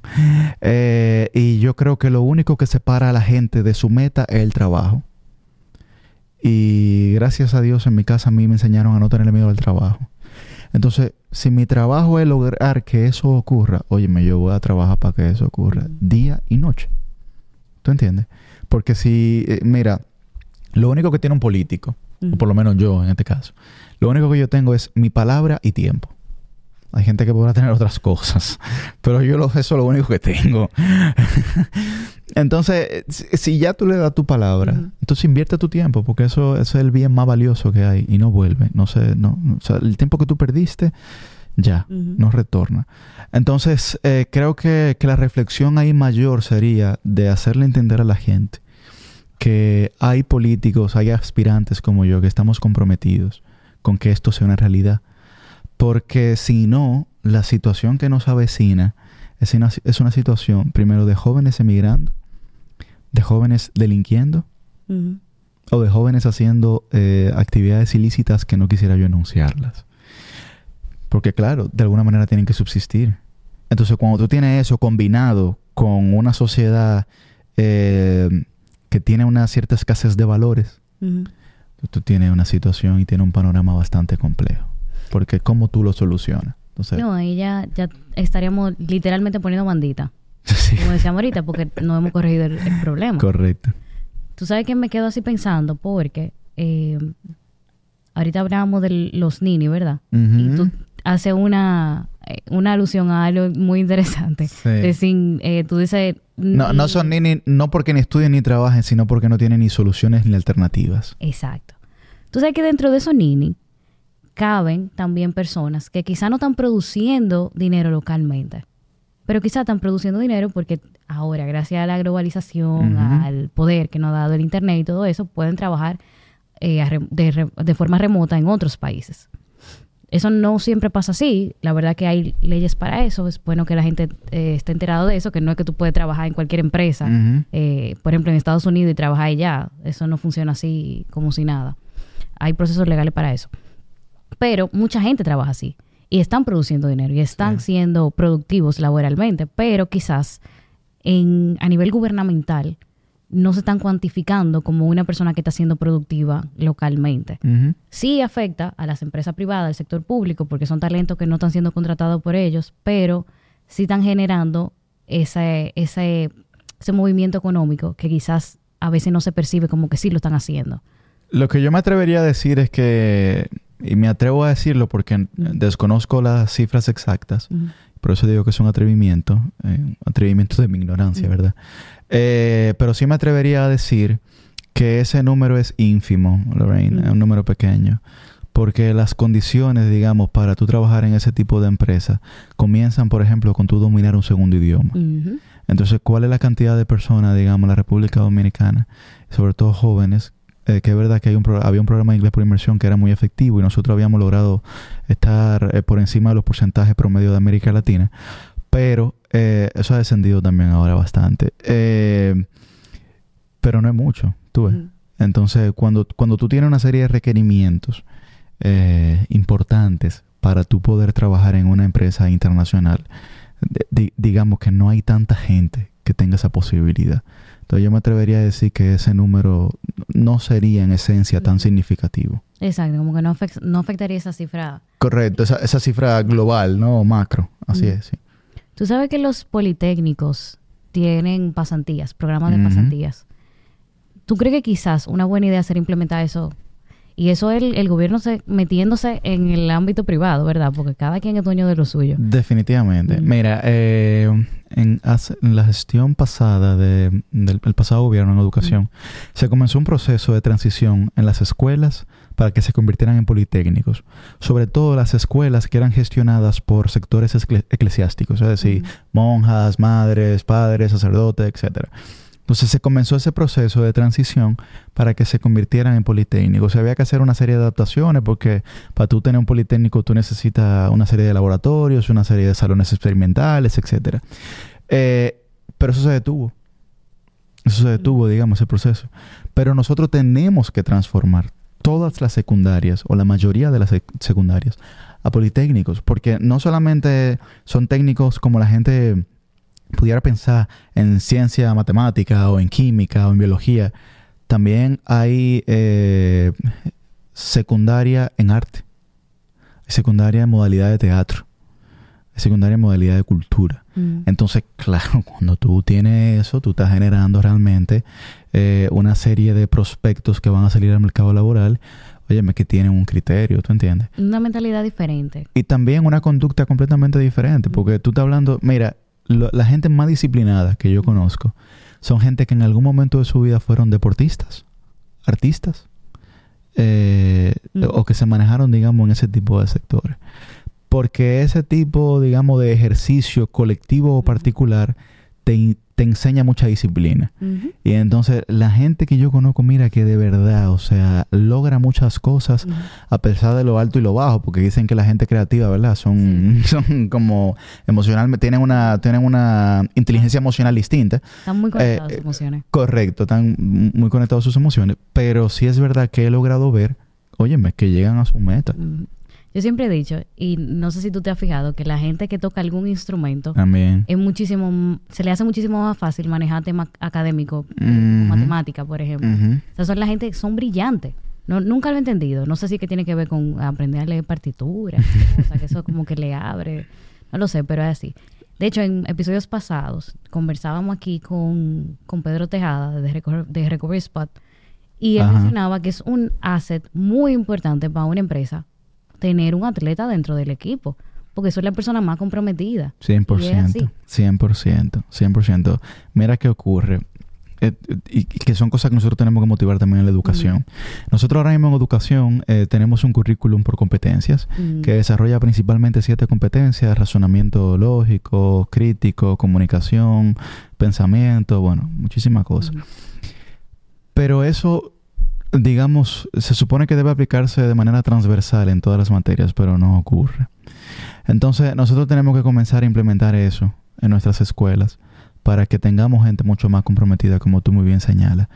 Eh, y yo creo que lo único que separa a la gente de su meta es el trabajo. Y gracias a Dios en mi casa a mí me enseñaron a no tener miedo al trabajo. Entonces, si mi trabajo es lograr que eso ocurra, óyeme, yo voy a trabajar para que eso ocurra día y noche. ¿Tú entiendes? Porque si, eh, mira, lo único que tiene un político, o por lo menos yo en este caso, lo único que yo tengo es mi palabra y tiempo. Hay gente que podrá tener otras cosas, pero yo lo, eso es lo único que tengo. entonces, si, ya tú le das tu palabra, entonces invierte tu tiempo, porque eso, eso es el bien más valioso que hay y no vuelve. No sé, no, no- o sea, el tiempo que tú perdiste, ya, no retorna. Entonces, eh, creo que, que la reflexión ahí mayor sería de hacerle entender a la gente que hay políticos, hay aspirantes como yo que estamos comprometidos con que esto sea una realidad. Porque si no, la situación que nos avecina es una, es una situación, primero, de jóvenes emigrando, de jóvenes delinquiendo o de jóvenes haciendo eh, actividades ilícitas que no quisiera yo enunciarlas. Porque claro, de alguna manera tienen que subsistir. Entonces, cuando tú tienes eso combinado con una sociedad eh, que tiene una cierta escasez de valores, tú, tú tienes una situación y tienes un panorama bastante complejo. Porque ¿cómo tú lo solucionas? Entonces, No, ahí ya, ya estaríamos literalmente poniendo bandita, sí, como decíamos ahorita, porque no hemos corregido el, el problema. correcto. Tú sabes que me quedo así pensando, porque eh, ahorita hablábamos de los ninis, ¿verdad? Y tú haces una, eh, una alusión a algo muy interesante. Sí. De sin, eh, tú dices... No, no son ni, ni- no porque ni estudien ni trabajen, sino porque no tienen ni soluciones ni alternativas. Exacto. Tú sabes que dentro de esos nini caben también personas que quizá no están produciendo dinero localmente, pero quizá están produciendo dinero porque ahora, gracias a la globalización, al poder que nos ha dado el Internet y todo eso, pueden trabajar eh, de, de forma remota en otros países. Eso no siempre pasa así. La verdad que hay leyes para eso. Es bueno que la gente eh, esté enterado de eso, que no es que tú puedes trabajar en cualquier empresa eh, por ejemplo, en Estados Unidos y trabajar allá. Eso no funciona así como si nada. Hay procesos legales para eso. Pero mucha gente trabaja así y están produciendo dinero y están Sí. siendo productivos laboralmente, pero quizás en, a nivel gubernamental no se están cuantificando como una persona que está siendo productiva localmente. Sí afecta a las empresas privadas, al sector público, porque son talentos que no están siendo contratados por ellos, pero sí están generando ese, ese, ese movimiento económico que quizás a veces no se percibe como que sí lo están haciendo. Lo que yo me atrevería a decir es que, y me atrevo a decirlo porque desconozco las cifras exactas, por eso digo que es un atrevimiento, eh, un atrevimiento de mi ignorancia. ¿verdad? Eh, pero sí me atrevería a decir que ese número es ínfimo, Lorraine, Mm. es un número pequeño. Porque las condiciones, digamos, para tú trabajar en ese tipo de empresa comienzan, por ejemplo, con tú dominar un segundo idioma. Entonces, ¿cuál es la cantidad de personas, digamos, en la República Dominicana, sobre todo jóvenes, eh, que es verdad que hay un había un programa de inglés por inmersión que era muy efectivo y nosotros habíamos logrado estar eh, por encima de los porcentajes promedio de América Latina, pero eh, eso ha descendido también ahora bastante. Eh, pero no es mucho, tú ves. Ujú. Entonces, cuando, cuando tú tienes una serie de requerimientos eh, importantes para tú poder trabajar en una empresa internacional, di- di- digamos que no hay tanta gente que tenga esa posibilidad. Entonces, yo me atrevería a decir que ese número no sería en esencia tan Ujú. significativo. Exacto, como que no, afec- no afectaría esa cifra. Correcto, esa, esa cifra global, ¿no? Macro. Así Mm. es, sí. Tú sabes que los politécnicos tienen pasantías, programas de pasantías. ¿Tú crees que quizás una buena idea sería implementar eso? Y eso el, el gobierno se, metiéndose en el ámbito privado, ¿verdad? Porque cada quien es dueño de lo suyo. Definitivamente. Mm. Mira, eh, en, en la gestión pasada de- del el pasado gobierno en educación, se comenzó un proceso de transición en las escuelas para que se convirtieran en politécnicos. Sobre todo las escuelas que eran gestionadas por sectores eclesiásticos, es decir, monjas, madres, padres, sacerdotes, etcétera. Entonces se comenzó ese proceso de transición para que se convirtieran en politécnicos. O sea, había que hacer una serie de adaptaciones porque para tú tener un politécnico tú necesitas una serie de laboratorios, una serie de salones experimentales, etcétera. Eh, pero eso se detuvo. Eso se detuvo, digamos, ese proceso. Pero nosotros tenemos que transformar todas las secundarias o la mayoría de las sec- secundarias a politécnicos, porque no solamente son técnicos como la gente pudiera pensar en ciencia matemática o en química o en biología, también hay eh, secundaria en arte, secundaria en modalidad de teatro, secundaria en modalidad de cultura. Mm. Entonces, claro, cuando tú tienes eso, tú estás generando realmente eh, una serie de prospectos que van a salir al mercado laboral, óyeme, que tienen un criterio, ¿tú entiendes? Una mentalidad diferente. Y también una conducta completamente diferente, porque tú estás hablando, mira, lo- la gente más disciplinada que yo conozco son gente que en algún momento de su vida fueron deportistas, artistas, eh, Mm. o que se manejaron, digamos, en ese tipo de sectores. Porque ese tipo, digamos, de ejercicio colectivo o particular te, te enseña mucha disciplina. Y entonces la gente que yo conozco, mira que de verdad, o sea, logra muchas cosas a pesar de lo alto y lo bajo, porque dicen que la gente creativa, ¿verdad? Son, son como emocionalmente, tienen una, tienen una inteligencia emocional distinta. Están muy conectadas eh, sus emociones. Correcto, están muy conectados a sus emociones, pero sí es verdad que he logrado ver, óyeme, que llegan a su meta. Yo siempre he dicho, y no sé si tú te has fijado, que la gente que toca algún instrumento También. es muchísimo, se le hace muchísimo más fácil manejar temas académicos, Ujú. matemática, por ejemplo. Ujú. O sea, son la gente, son brillantes. No, nunca lo he entendido. No sé si que tiene que ver con aprender a leer partituras, o sea, que eso como que le abre. No lo sé, pero es así. De hecho, en episodios pasados conversábamos aquí con, con Pedro Tejada de, Reco- de Recovery Spot y él Ajá. mencionaba que es un asset muy importante para una empresa tener un atleta dentro del equipo, porque es la persona más comprometida. Y es 100%, así. 100%, 100%. Mira qué ocurre. Eh, y que son cosas que nosotros tenemos que motivar también en la educación. Nosotros ahora mismo en educación eh, tenemos un currículum por competencias Mm. que desarrolla principalmente siete competencias, razonamiento lógico, crítico, comunicación, pensamiento, bueno, muchísimas cosas. Pero eso, digamos, se supone que debe aplicarse de manera transversal en todas las materias, pero no ocurre. Entonces, nosotros tenemos que comenzar a implementar eso en nuestras escuelas para que tengamos gente mucho más comprometida, como tú muy bien señalas.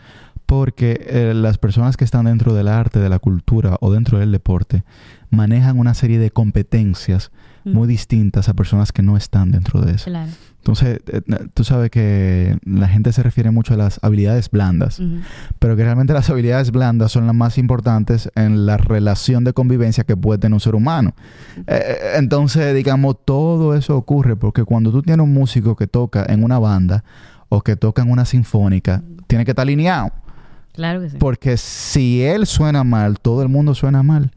Porque eh, las personas que están dentro del arte, de la cultura o dentro del deporte manejan una serie de competencias Mm. muy distintas a personas que no están dentro de eso. Claro. Entonces, eh, tú sabes que la gente se refiere mucho a las habilidades blandas, pero que realmente las habilidades blandas son las más importantes en la relación de convivencia que puede tener un ser humano. Eh, entonces, digamos, todo eso ocurre porque cuando tú tienes un músico que toca en una banda o que toca en una sinfónica, tiene que estar alineado. Claro que sí. Porque si él suena mal, todo el mundo suena mal.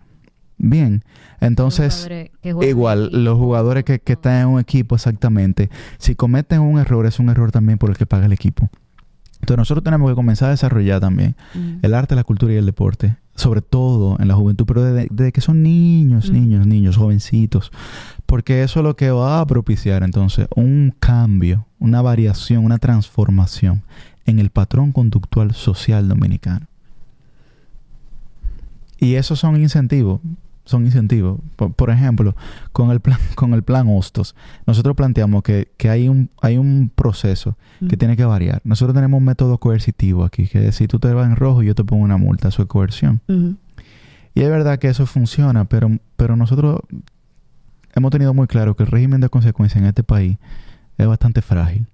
Bien. Entonces, Los igual, en los jugadores que, que están en un equipo, exactamente. Si cometen un error, es un error también por el que paga el equipo. Entonces, nosotros tenemos que comenzar a desarrollar también Ujú. el arte, la cultura y el deporte. Sobre todo en la juventud, pero desde, desde que son niños, Mm. niños, niños, jovencitos. Porque eso es lo que va a propiciar entonces un cambio, una variación, una transformación en el patrón conductual social dominicano. Y esos son incentivos, son incentivos. Por, por ejemplo, con el plan, con el plan Hostos, nosotros planteamos que, que hay un, hay un proceso que tiene que variar. Nosotros tenemos un método coercitivo aquí, que es si tú te vas en rojo, yo te pongo una multa, eso es coerción. Y es verdad que eso funciona, pero, pero nosotros hemos tenido muy claro que el régimen de consecuencia en este país es bastante frágil.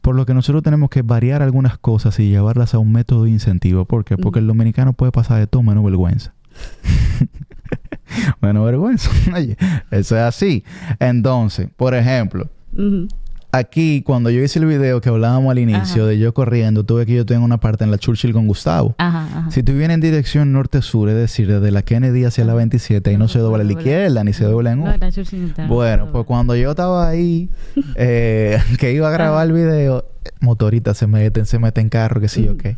Por lo que nosotros tenemos que variar algunas cosas y llevarlas a un método de incentivo. ¿Por qué? Porque el dominicano puede pasar de todo menos vergüenza. menos vergüenza. Eso es así. Entonces, por ejemplo, aquí cuando yo hice el video que hablábamos al inicio Ajá. de yo corriendo, tuve que yo tengo una parte en la Churchill con Gustavo. Ajá, ajá. Si tú vienes en dirección norte-sur, es decir, desde la Kennedy hacia la Ajá. 27, y no, No se dobla a la izquierda ni se dobla en No, U. la está- Bueno, no, pues no. cuando yo estaba ahí, eh, que iba a grabar el video, motoritas se meten, se meten en carro, que sí, Ujú. ok.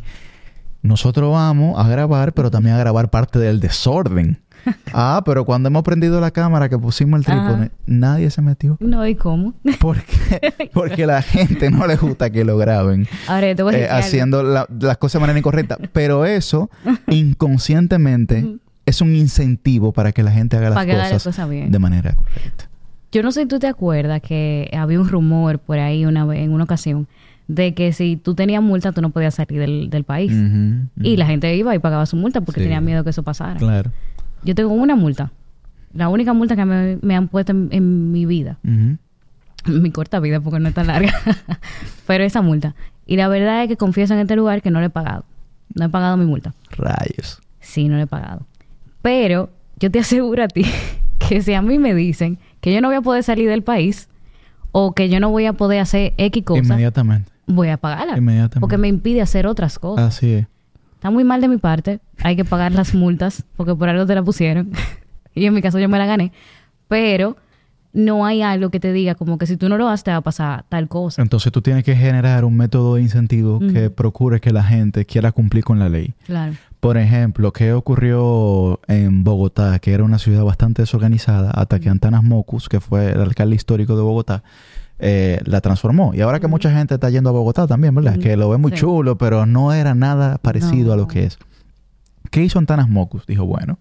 Nosotros vamos a grabar, pero también a grabar parte del desorden. ah, pero cuando hemos prendido la cámara que pusimos el Ajá. trípode, nadie se metió. No, ¿y cómo? ¿Por qué? Porque la gente no le gusta que lo graben Ahora, te voy a eh, haciendo la- las cosas de manera incorrecta. Pero eso, inconscientemente, es un incentivo para que la gente haga las cosas bien. de manera correcta. Yo no sé si tú te acuerdas que había un rumor por ahí una vez, en una ocasión de que si tú tenías multa tú no podías salir del, del país. Y la gente iba y pagaba su multa porque Sí. tenía miedo que eso pasara. Claro. Yo tengo una multa. La única multa que me, me han puesto en, en mi vida. Mi corta vida porque no es tan larga. Pero esa multa. Y la verdad es que confieso en este lugar que no le he pagado. No he pagado mi multa. Rayos. Sí, no le he pagado. Pero yo te aseguro a ti que si a mí me dicen que yo no voy a poder salir del país o que yo no voy a poder hacer X cosas, Inmediatamente. voy a pagarla. Inmediatamente. Porque me impide hacer otras cosas. Así es. Está muy mal de mi parte. Hay que pagar las multas porque por algo te la pusieron. y en mi caso yo me la gané. Pero no hay algo que te diga como que si tú no lo haces te va a pasar tal cosa. Entonces tú tienes que generar un método de incentivo que procure que la gente quiera cumplir con la ley. Claro. Por ejemplo, ¿qué ocurrió en Bogotá, que era una ciudad bastante desorganizada, hasta que Antanas Mocus, que fue el alcalde histórico de Bogotá, eh, la transformó? Y ahora que mucha gente está yendo a Bogotá también, ¿verdad? Que lo ve muy Sí. chulo, pero no era nada parecido a lo que es. ¿Qué hizo Antanas Mocus? Dijo, bueno,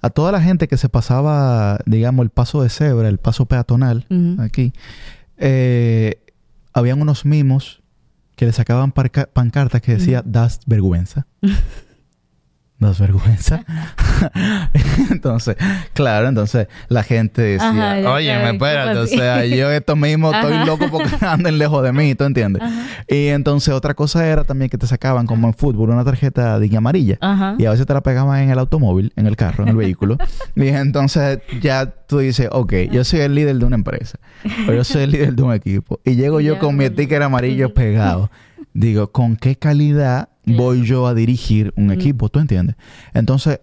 a toda la gente que se pasaba, digamos, el paso de cebra, el paso peatonal, aquí, eh, habían unos mimos que le sacaban pancartas que decía, das vergüenza. das vergüenza. entonces, claro, entonces la gente decía, Ajá, oye, sabes, espérate, ¿cómo o sea, yo esto mismo estoy loco porque anden lejos de mí, ¿tú entiendes? Ajá. Y entonces otra cosa era también que te sacaban, como en fútbol, una tarjeta de amarilla. Ajá. Y a veces te la pegaban en el automóvil, en el carro, en el vehículo. y entonces ya tú dices, ok, yo soy el líder de una empresa. O yo soy el líder de un equipo. Y llego yo con mi bueno. sticker amarillo pegado. Digo, ¿con qué calidad voy yo a dirigir un Mm. equipo? ¿Tú entiendes? Entonces,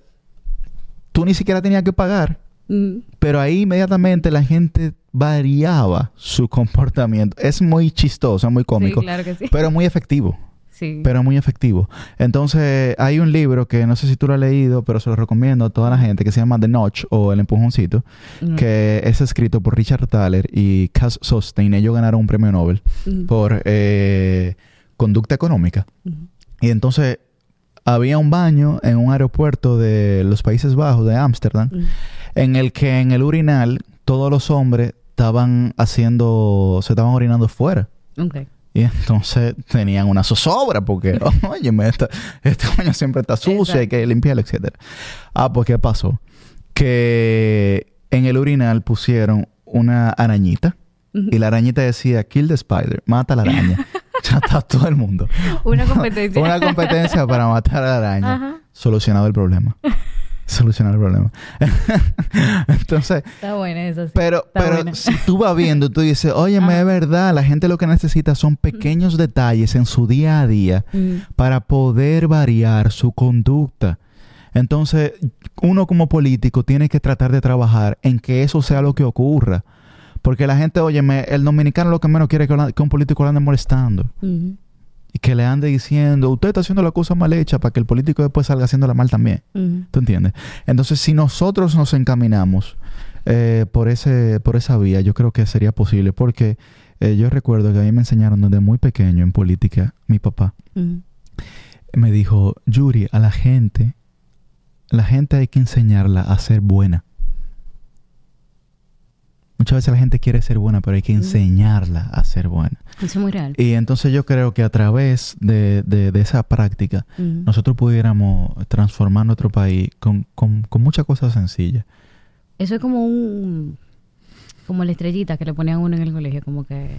tú ni siquiera tenías que pagar. Mm. Pero ahí inmediatamente la gente variaba su comportamiento. Es muy chistoso, es muy cómico. Sí, claro que sí. Pero muy efectivo Sí. pero muy efectivo. Entonces, hay un libro que no sé si tú lo has leído, pero se lo recomiendo a toda la gente, que se llama The Notch o El Empujoncito, Mm. que es escrito por Richard Thaler y Cass Sostein. Ellos ganaron un premio Nobel Mm. por eh, conducta económica. Y entonces, había un baño en un aeropuerto de los Países Bajos, de Ámsterdam, Mm. en el que en el urinal todos los hombres estaban haciendo, se estaban orinando fuera. Y entonces tenían una zozobra porque, oye, esta, este baño siempre está sucio, hay que limpiarlo, etcétera. Ah, pues ¿qué pasó? Que en el urinal pusieron una arañita y la arañita decía, kill the spider, mata a la araña. todo el mundo. Una competencia. Una competencia para matar a la araña. Ajá. Solucionado el problema. Solucionado el problema. Entonces, Está buena esa, sí. pero, Está pero buena. si tú vas viendo, tú dices, oye, Ajá. es verdad, la gente lo que necesita son pequeños detalles en su día a día Mm, para poder variar su conducta. Entonces, uno como político tiene que tratar de trabajar en que eso sea lo que ocurra. Porque la gente, óyeme, el dominicano lo que menos quiere es que, un político le ande molestando. Y que le ande diciendo, usted está haciendo la cosa mal hecha para que el político después salga haciéndola mal también. ¿Tú entiendes? Entonces, si nosotros nos encaminamos eh, por, ese, por esa vía, yo creo que sería posible. Porque eh, yo recuerdo que a mí me enseñaron desde muy pequeño en política, mi papá me dijo, Yuri, a la gente, la gente hay que enseñarla a ser buena. Muchas veces la gente quiere ser buena, pero hay que Mm. enseñarla a ser buena. Eso es muy real. Y entonces yo creo que a través de, de- de esa práctica, Ujú. nosotros pudiéramos transformar nuestro país con, con, con muchas cosas sencillas. Eso es como un... Como la estrellita que le ponían a uno en el colegio, como que...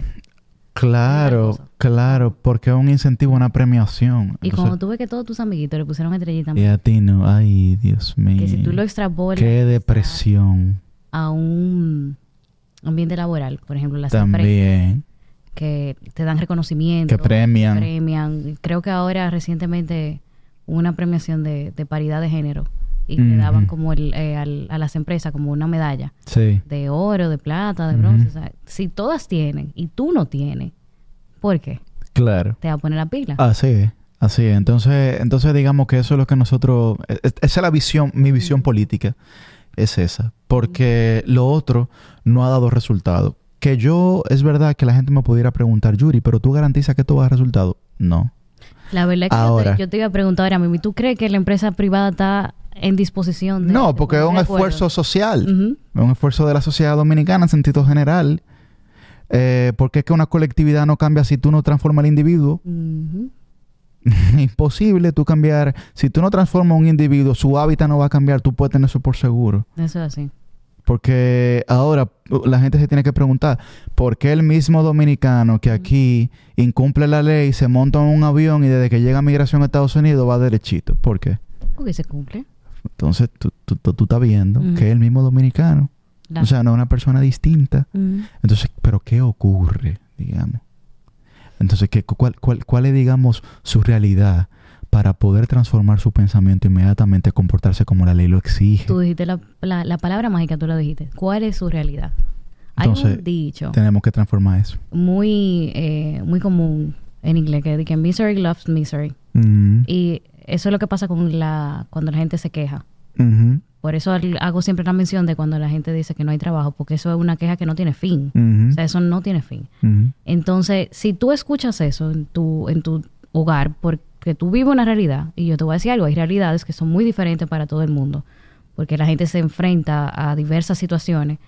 Claro, claro, porque es un incentivo, una premiación. Y Entonces, tú ves que todos tus amiguitos le pusieron estrellita, y a ti no, ay, Dios mío. que si tú lo extrapolas Qué depresión. a un ambiente laboral, por ejemplo, las empresas que te dan reconocimiento, Que premian. premian. Creo que ahora recientemente hubo una premiación de, de paridad de género y le Ujú. daban como el, eh, al- a las empresas como una medalla Sí. de oro, de plata, de bronce. O sea, si todas tienen y tú no tienes, ¿por qué? Claro. Te va a poner la pila. Así es. Así es. Entonces, entonces digamos que eso es lo que nosotros... es- es- Esa es la visión, mi visión política. Es esa. Porque lo otro no ha dado resultado. Que yo, es verdad que la gente me pudiera preguntar, Yuri, pero tú garantizas que esto va a dar resultado. No. La verdad es que yo Ahora. te, yo te iba a preguntar ahora mismo, ¿y tú crees que la empresa privada está en disposición de... No, de porque es un acuerdo? esfuerzo social. Es un esfuerzo de la sociedad dominicana en sentido general. Eh, porque es que una colectividad no cambia si tú no transformas al individuo. Imposible tú cambiar. Si tú no transformas a un individuo, su hábitat no va a cambiar. Tú puedes tener eso por seguro. Eso es así. Porque ahora uh, la gente se tiene que preguntar, ¿por qué el mismo dominicano que aquí incumple la ley, se monta en un avión y desde que llega a migración a Estados Unidos va derechito? ¿Por qué? Porque se cumple. Entonces tú, tú, tú- tú estás viendo Ujú. que es el mismo dominicano. O sea, no es una persona distinta. Ujú. Entonces, ¿pero qué ocurre, digamos? Entonces, ¿qué, cuál, cuál, ¿cuál es, digamos, su realidad para poder transformar su pensamiento inmediatamente, comportarse como la ley lo exige? Tú dijiste la, la, la palabra mágica, tú la dijiste. ¿Cuál es su realidad? Hay Entonces, un dicho Tenemos que transformar eso. muy, eh, muy común en inglés que dice que misery loves misery. Mm, Y eso es lo que pasa con la cuando la gente se queja. Por eso hago siempre la mención de cuando la gente dice que no hay trabajo, porque eso es una queja que no tiene fin. O sea, eso no tiene fin. Entonces, si tú escuchas eso en tu, en tu hogar, porque tú vives una realidad, y yo te voy a decir algo, hay realidades que son muy diferentes para todo el mundo, porque la gente se enfrenta a diversas situaciones.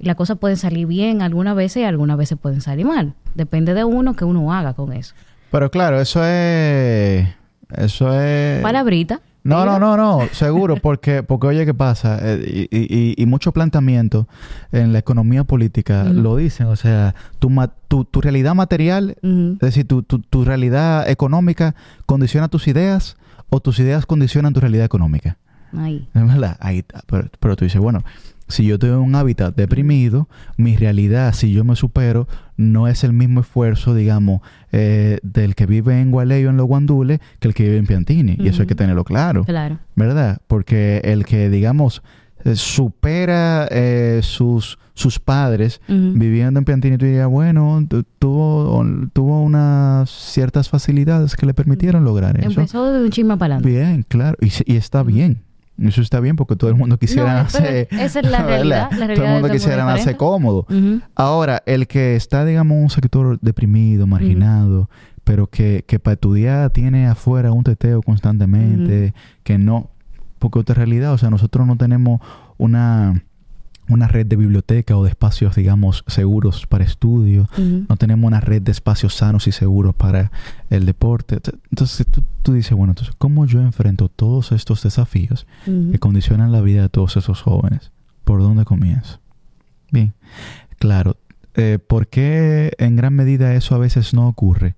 Las cosas pueden salir bien algunas veces y algunas veces pueden salir mal. Depende de uno que uno haga con eso. Pero claro, eso es... Eso es... Palabrita. No, no, no, no, seguro, porque, porque oye, ¿qué pasa? Eh, y, y, y muchos planteamientos en la economía política lo dicen, o sea, tu, ma- tu, tu realidad material, es decir, tu, tu, tu realidad económica condiciona tus ideas o tus ideas condicionan tu realidad económica. Ahí. Es verdad, ahí. Pero, pero tú dices, bueno, si yo tengo un hábitat deprimido, mi realidad, si yo me supero, no es el mismo esfuerzo, digamos, eh, del que vive en Gualey o en Los Guandules que el que vive en Piantini. Y eso hay que tenerlo claro, Claro. ¿verdad? Porque el que, digamos, eh, supera eh, sus, sus padres viviendo en Piantini, tú dirías, bueno, tu- tuvo, tuvo unas ciertas facilidades que le permitieron lograr eso. Empezó de un chisme para adelante. Bien, claro. Y, y está bien. Eso está bien porque todo el mundo quisiera No, nacer. esa es la realidad, la todo realidad el mundo de todo el quisiera mundo nacer diferente. cómodo. Ahora, el que está, digamos, en un sector deprimido, marginado, pero que, que para estudiar tiene afuera un teteo constantemente, que no. Porque otra realidad, o sea, nosotros no tenemos una, una red de biblioteca o de espacios, digamos, seguros para estudio. No tenemos una red de espacios sanos y seguros para el deporte. Entonces tú, tú dices, bueno, entonces, ¿cómo yo enfrento todos estos desafíos que condicionan la vida de todos esos jóvenes? ¿Por dónde comienzo? Bien, claro, eh, ¿por qué en gran medida eso a veces no ocurre?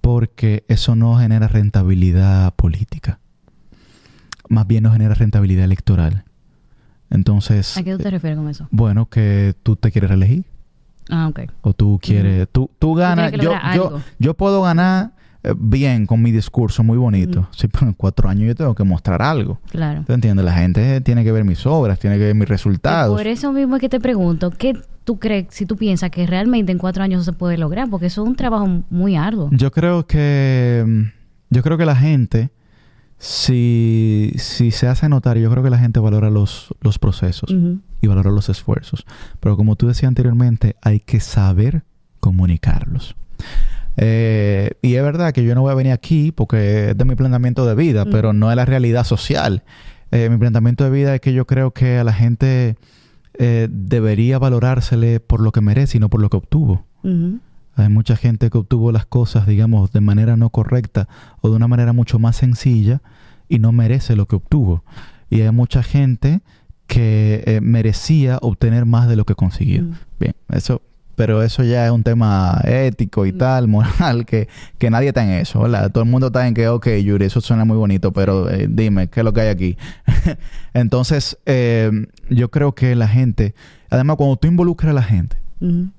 Porque eso no genera rentabilidad política. Más bien no genera rentabilidad electoral. Entonces... ¿A qué tú te refieres con eso? Bueno, que tú te quieres reelegir. Ah, ok. O tú quieres... Tú, tú ganas... yo, puedo ganar eh, bien con mi discurso muy bonito. Ujú. Sí, pero en cuatro años yo tengo que mostrar algo. Claro. ¿Tú entiendes? La gente tiene que ver mis obras, tiene que ver mis Y resultados. Por eso mismo es que te pregunto, ¿qué tú crees, si tú piensas que realmente en cuatro años se puede lograr? Porque eso es un trabajo muy arduo. Yo creo que mm, yo creo que la gente si, si se hace notar, yo creo que la gente valora los, los procesos y valora los esfuerzos. Pero como tú decías anteriormente, hay que saber comunicarlos. Eh, y es verdad que yo no voy a venir aquí porque es de mi planteamiento de vida, pero no es la realidad social. Eh, mi planteamiento de vida es que yo creo que a la gente eh, debería valorársele por lo que merece y no por lo que obtuvo. Ujú. Hay mucha gente que obtuvo las cosas, digamos, de manera no correcta o de una manera mucho más sencilla y no merece lo que obtuvo. Y hay mucha gente que eh, merecía obtener más de lo que consiguió. Mm. Bien, eso, pero eso ya es un tema ético y Mm. tal, moral, que, que nadie está en eso, ¿verdad? Todo el mundo está en que, ok, Yuri, eso suena muy bonito, pero eh, dime, ¿qué es lo que hay aquí? Entonces, eh, yo creo que la gente, además, cuando tú involucras a la gente,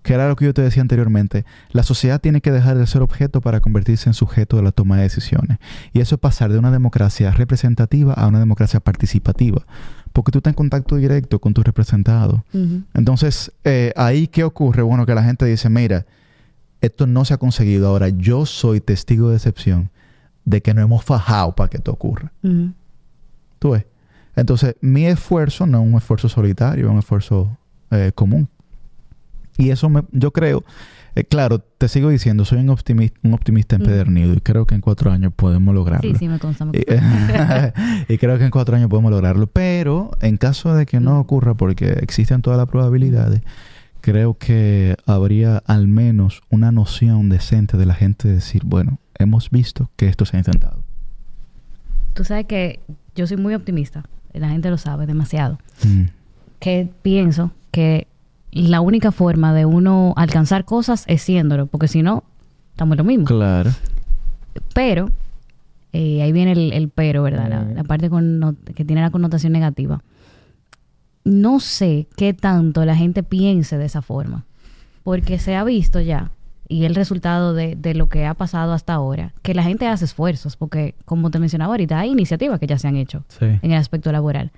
Que era lo que yo te decía anteriormente, la sociedad tiene que dejar de ser objeto para convertirse en sujeto de la toma de decisiones. Y eso es pasar de una democracia representativa a una democracia participativa. Porque tú estás en contacto directo con tu representado. Ujú. Entonces, eh, ahí qué ocurre? Bueno, que la gente dice, mira, esto no se ha conseguido. Ahora, yo soy testigo de excepción de que no hemos fajado para que esto ocurra. ¿Tú ves? Entonces, mi esfuerzo no es un esfuerzo solitario, es un esfuerzo eh, común. Y eso me, yo creo, eh, claro, te sigo diciendo, soy un optimista, un optimista Mm. empedernido y creo que en cuatro años podemos lograrlo. Sí, sí, me consta. me Y, consta. y creo que en cuatro años podemos lograrlo. Pero en caso de que no ocurra, porque existen todas las probabilidades, creo que habría al menos una noción decente de la gente de decir, bueno, hemos visto que esto se ha intentado. Tú sabes que yo soy muy optimista. La gente lo sabe demasiado. Mm. Que pienso que la única forma de uno alcanzar cosas es siéndolo. Porque si no, estamos lo mismo. Claro. Pero, eh, ahí viene el, el pero, ¿verdad? La, Mm. la parte con- que tiene la connotación negativa. No sé qué tanto la gente piense de esa forma. Porque se ha visto ya, y el resultado de, de lo que ha pasado hasta ahora, que la gente hace esfuerzos. Porque, como te mencionaba ahorita, hay iniciativas que ya se han hecho Sí. en el aspecto laboral.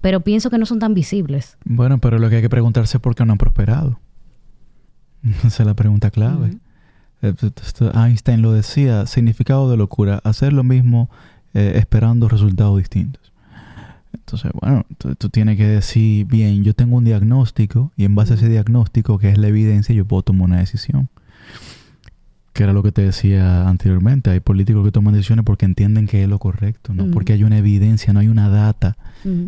Pero pienso que no son tan visibles. Bueno, pero lo que hay que preguntarse es por qué no han prosperado. Esa es la pregunta clave. Eh, t- Einstein lo decía, significado de locura, hacer lo mismo eh, esperando resultados distintos. Entonces, bueno, tú, tú tienes que decir, bien, yo tengo un diagnóstico y en base a ese diagnóstico, que es la evidencia, yo puedo tomar una decisión. Que era lo que te decía anteriormente. Hay políticos que toman decisiones porque entienden que es lo correcto, no porque hay una evidencia, no hay una data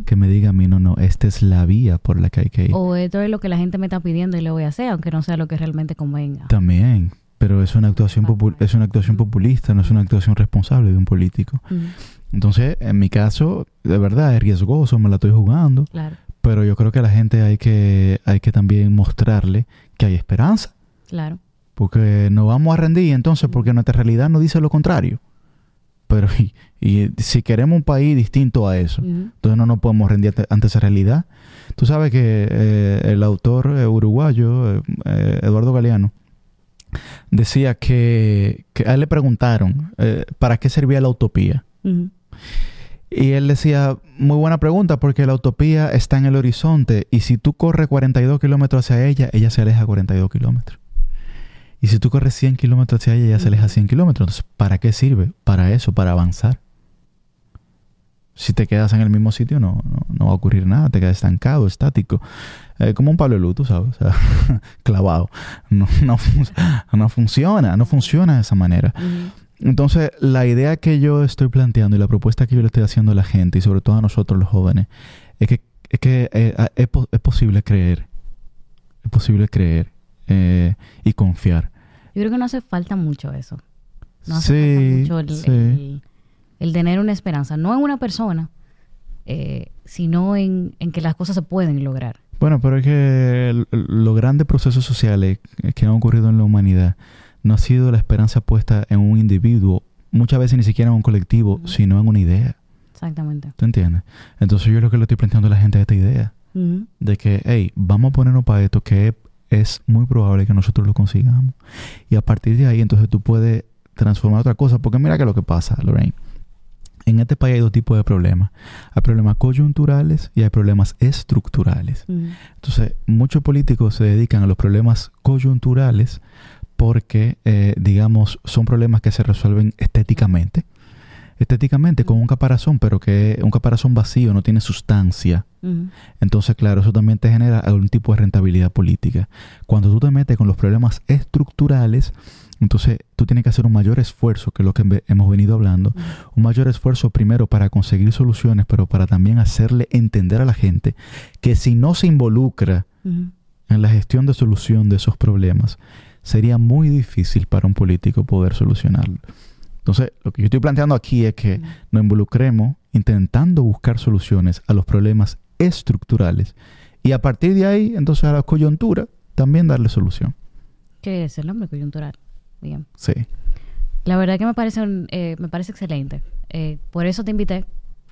que me diga a mí, no, no, esta es la vía por la que hay que ir. O esto es lo que la gente me está pidiendo y lo voy a hacer, aunque no sea lo que realmente convenga. También, pero es una actuación popu- es una actuación populista, no es una actuación responsable de un político. Entonces, en mi caso, de verdad es riesgoso, me la estoy jugando, Claro, pero yo creo que a la gente hay que hay que también mostrarle que hay esperanza, claro. Porque no vamos a rendir entonces porque nuestra realidad nos dice lo contrario. Pero y, y si queremos un país distinto a eso, entonces no nos podemos rendir ante, esa realidad. Tú sabes que eh, el autor eh, uruguayo, eh, eh, Eduardo Galeano, decía que, que a él le preguntaron eh, para qué servía la utopía. Y él decía, muy buena pregunta, porque la utopía está en el horizonte y si tú corres 42 kilómetros hacia ella, ella se aleja 42 kilómetros. Y si tú corres 100 kilómetros hacia ella, ella se aleja Ujú. 100 kilómetros. Entonces, ¿para qué sirve? Para eso, para avanzar. Si te quedas en el mismo sitio, no, no, no va a ocurrir nada. Te quedas estancado, estático. Eh, como un Pablo Luz, tú sabes. O sea, clavado. No, no, no funciona. No funciona de esa manera. Entonces, la idea que yo estoy planteando y la propuesta que yo le estoy haciendo a la gente y sobre todo a nosotros los jóvenes es que es, que, eh, a- es, po- es posible creer. Es posible creer eh, y confiar. Yo creo que no hace falta mucho eso. No hace Sí, falta mucho el, sí. el- el tener una esperanza. No en una persona, eh, sino en, en que las cosas se pueden lograr. Bueno, pero es que el- los grandes procesos sociales que han ocurrido en la humanidad no ha sido la esperanza puesta en un individuo, muchas veces ni siquiera en un colectivo, sino en una idea. Exactamente. ¿Tú entiendes? Entonces yo lo que le estoy planteando a la gente es esta idea de que, hey, vamos a ponernos para esto que es muy probable que nosotros lo consigamos. Y a partir de ahí, entonces tú puedes transformar otra cosa. Porque mira que lo que pasa, Lorraine. En este país hay dos tipos de problemas. Hay problemas coyunturales y hay problemas estructurales. Entonces, muchos políticos se dedican a los problemas coyunturales porque, eh, digamos, son problemas que se resuelven estéticamente. Estéticamente, con un caparazón, pero que un caparazón vacío, no tiene sustancia. Entonces, claro, eso también te genera algún tipo de rentabilidad política. Cuando tú te metes con los problemas estructurales, entonces tú tienes que hacer un mayor esfuerzo, que es lo que hemos venido hablando, un mayor esfuerzo primero para conseguir soluciones, pero para también hacerle entender a la gente que si no se involucra en la gestión de solución de esos problemas, sería muy difícil para un político poder solucionarlo. Entonces, lo que yo estoy planteando aquí es que Ujú. nos involucremos intentando buscar soluciones a los problemas estructurales y a partir de ahí, entonces a la coyuntura, también darle solución. ¿Qué es el nombre coyuntural? Bien. Sí. La verdad que me parece, un- eh, me parece excelente. Eh, por eso te invité.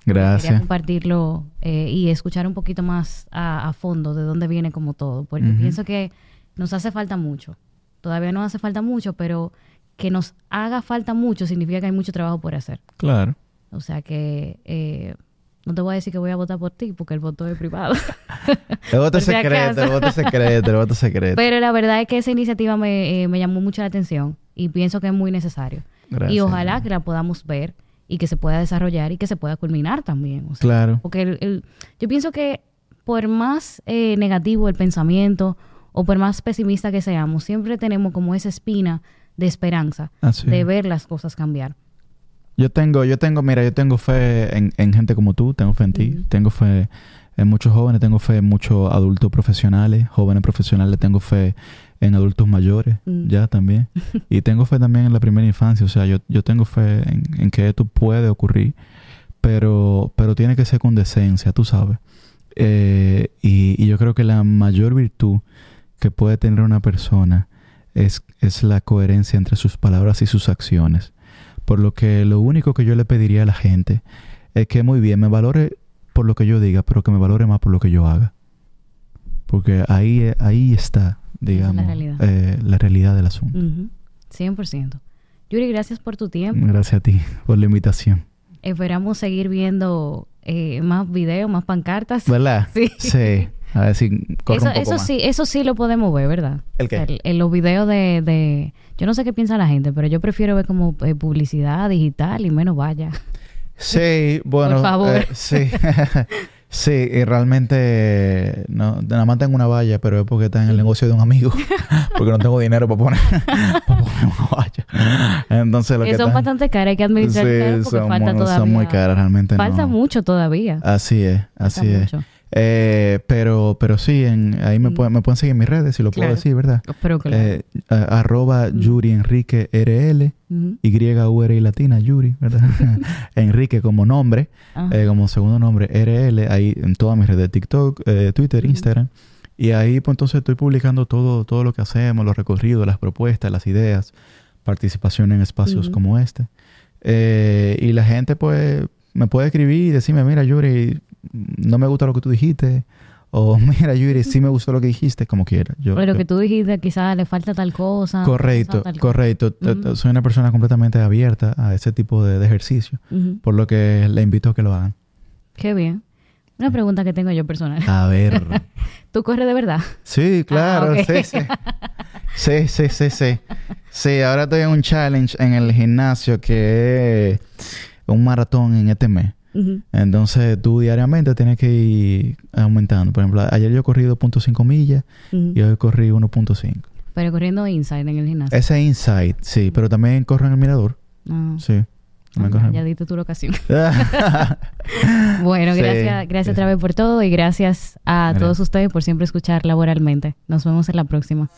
Quería Gracias. compartirlo eh, y escuchar un poquito más a, a fondo de dónde viene como todo. Porque pienso que nos hace falta mucho. Todavía nos hace falta mucho, pero que nos haga falta mucho significa que hay mucho trabajo por hacer. Claro. O sea que eh, no te voy a decir que voy a votar por ti porque el voto es privado. El voto secreto, el voto secreto, el voto secreto. pero la verdad es que esa iniciativa me, eh, me llamó mucho la atención y pienso que es muy necesario. Gracias. Y ojalá que la podamos ver y que se pueda desarrollar y que se pueda culminar también. o sea, Claro. Porque el- el- yo pienso que por más eh, negativo el pensamiento o por más pesimista que seamos, siempre tenemos como esa espina de esperanza de ver las cosas cambiar. Yo tengo, yo tengo, mira, yo tengo fe en, en gente como tú, tengo fe en ti, tengo fe en muchos jóvenes, tengo fe en muchos adultos profesionales, jóvenes profesionales, tengo fe en adultos mayores, Mm. ya también. y tengo fe también en la primera infancia, o sea, yo, yo tengo fe en, en que esto puede ocurrir, pero, pero tiene que ser con decencia, tú sabes. Eh, y, y yo creo que la mayor virtud que puede tener una persona es, es la coherencia entre sus palabras y sus acciones. Por lo que lo único que yo le pediría a la gente es que muy bien me valore por lo que yo diga, pero que me valore más por lo que yo haga. Porque ahí, eh, ahí está, digamos, realidad. eh, la realidad del asunto. Ujú, 100%. Yuri, gracias por tu tiempo. Gracias a ti por la invitación. Esperamos seguir viendo eh, más videos, más pancartas. ¿Verdad? Sí. Sí. A ver si corre Eso, un poco eso más. sí, eso sí lo podemos ver, ¿verdad? ¿El qué? El- en los videos de, de- Yo no sé qué piensa la gente, pero yo prefiero ver como eh, publicidad digital y menos vaya. Sí, bueno. Por favor. eh, sí. sí, y realmente no, nada más tengo una valla, pero es porque está en el negocio de un amigo. porque no tengo dinero para poner, para poner una valla. Entonces lo que que son está- bastante caras, hay que administrar Sí, porque son falta muy, todavía. son muy caras, realmente Falta no. mucho todavía. Así es, así Falta es. mucho. Eh, pero, pero sí, en, ahí me, Mm. pueden, me pueden seguir en mis redes, si lo puedo decir, ¿verdad? Pero claro. Eh, a- arroba Mm. Yuri Enrique RL, Ujú. Y-U-R y latina, Yuri, ¿verdad? Enrique como nombre, eh, como segundo nombre, RL, ahí en todas mis redes, TikTok, eh, Twitter. Instagram. Y ahí pues entonces estoy publicando todo, todo lo que hacemos, los recorridos, las propuestas, las ideas, participación en espacios como este. Eh, y la gente pues me puede escribir y decirme, mira Yuri, no me gusta lo que tú dijiste. O mira Yuri, sí me gustó lo que dijiste, como quiera. Yo, Pero yo- que tú dijiste, quizás le falta tal cosa. correcto, tal- correcto. Soy una persona completamente abierta a ese tipo de, de ejercicio. Por lo que le invito a que lo hagan. Qué bien. Una pregunta que tengo yo personal. A ver. ¿Tú corres de verdad? Sí, claro, Ah, ok. sí, sí. Sí, sí, sí, sí. Sí, ahora estoy en un challenge en el gimnasio que es un maratón en este mes. Entonces tú diariamente tienes que ir aumentando. Por ejemplo, ayer yo corrí 2.5 millas Ujú. y hoy corrí 1.5. Pero corriendo inside en el gimnasio. Ese es inside, sí, pero también corro en el mirador. Ah. Sí. En- ya diste tu locación. Bueno, Sí, gracias, gracias otra vez por todo y gracias a todos ustedes por siempre escuchar laboralmente. Nos vemos en la próxima.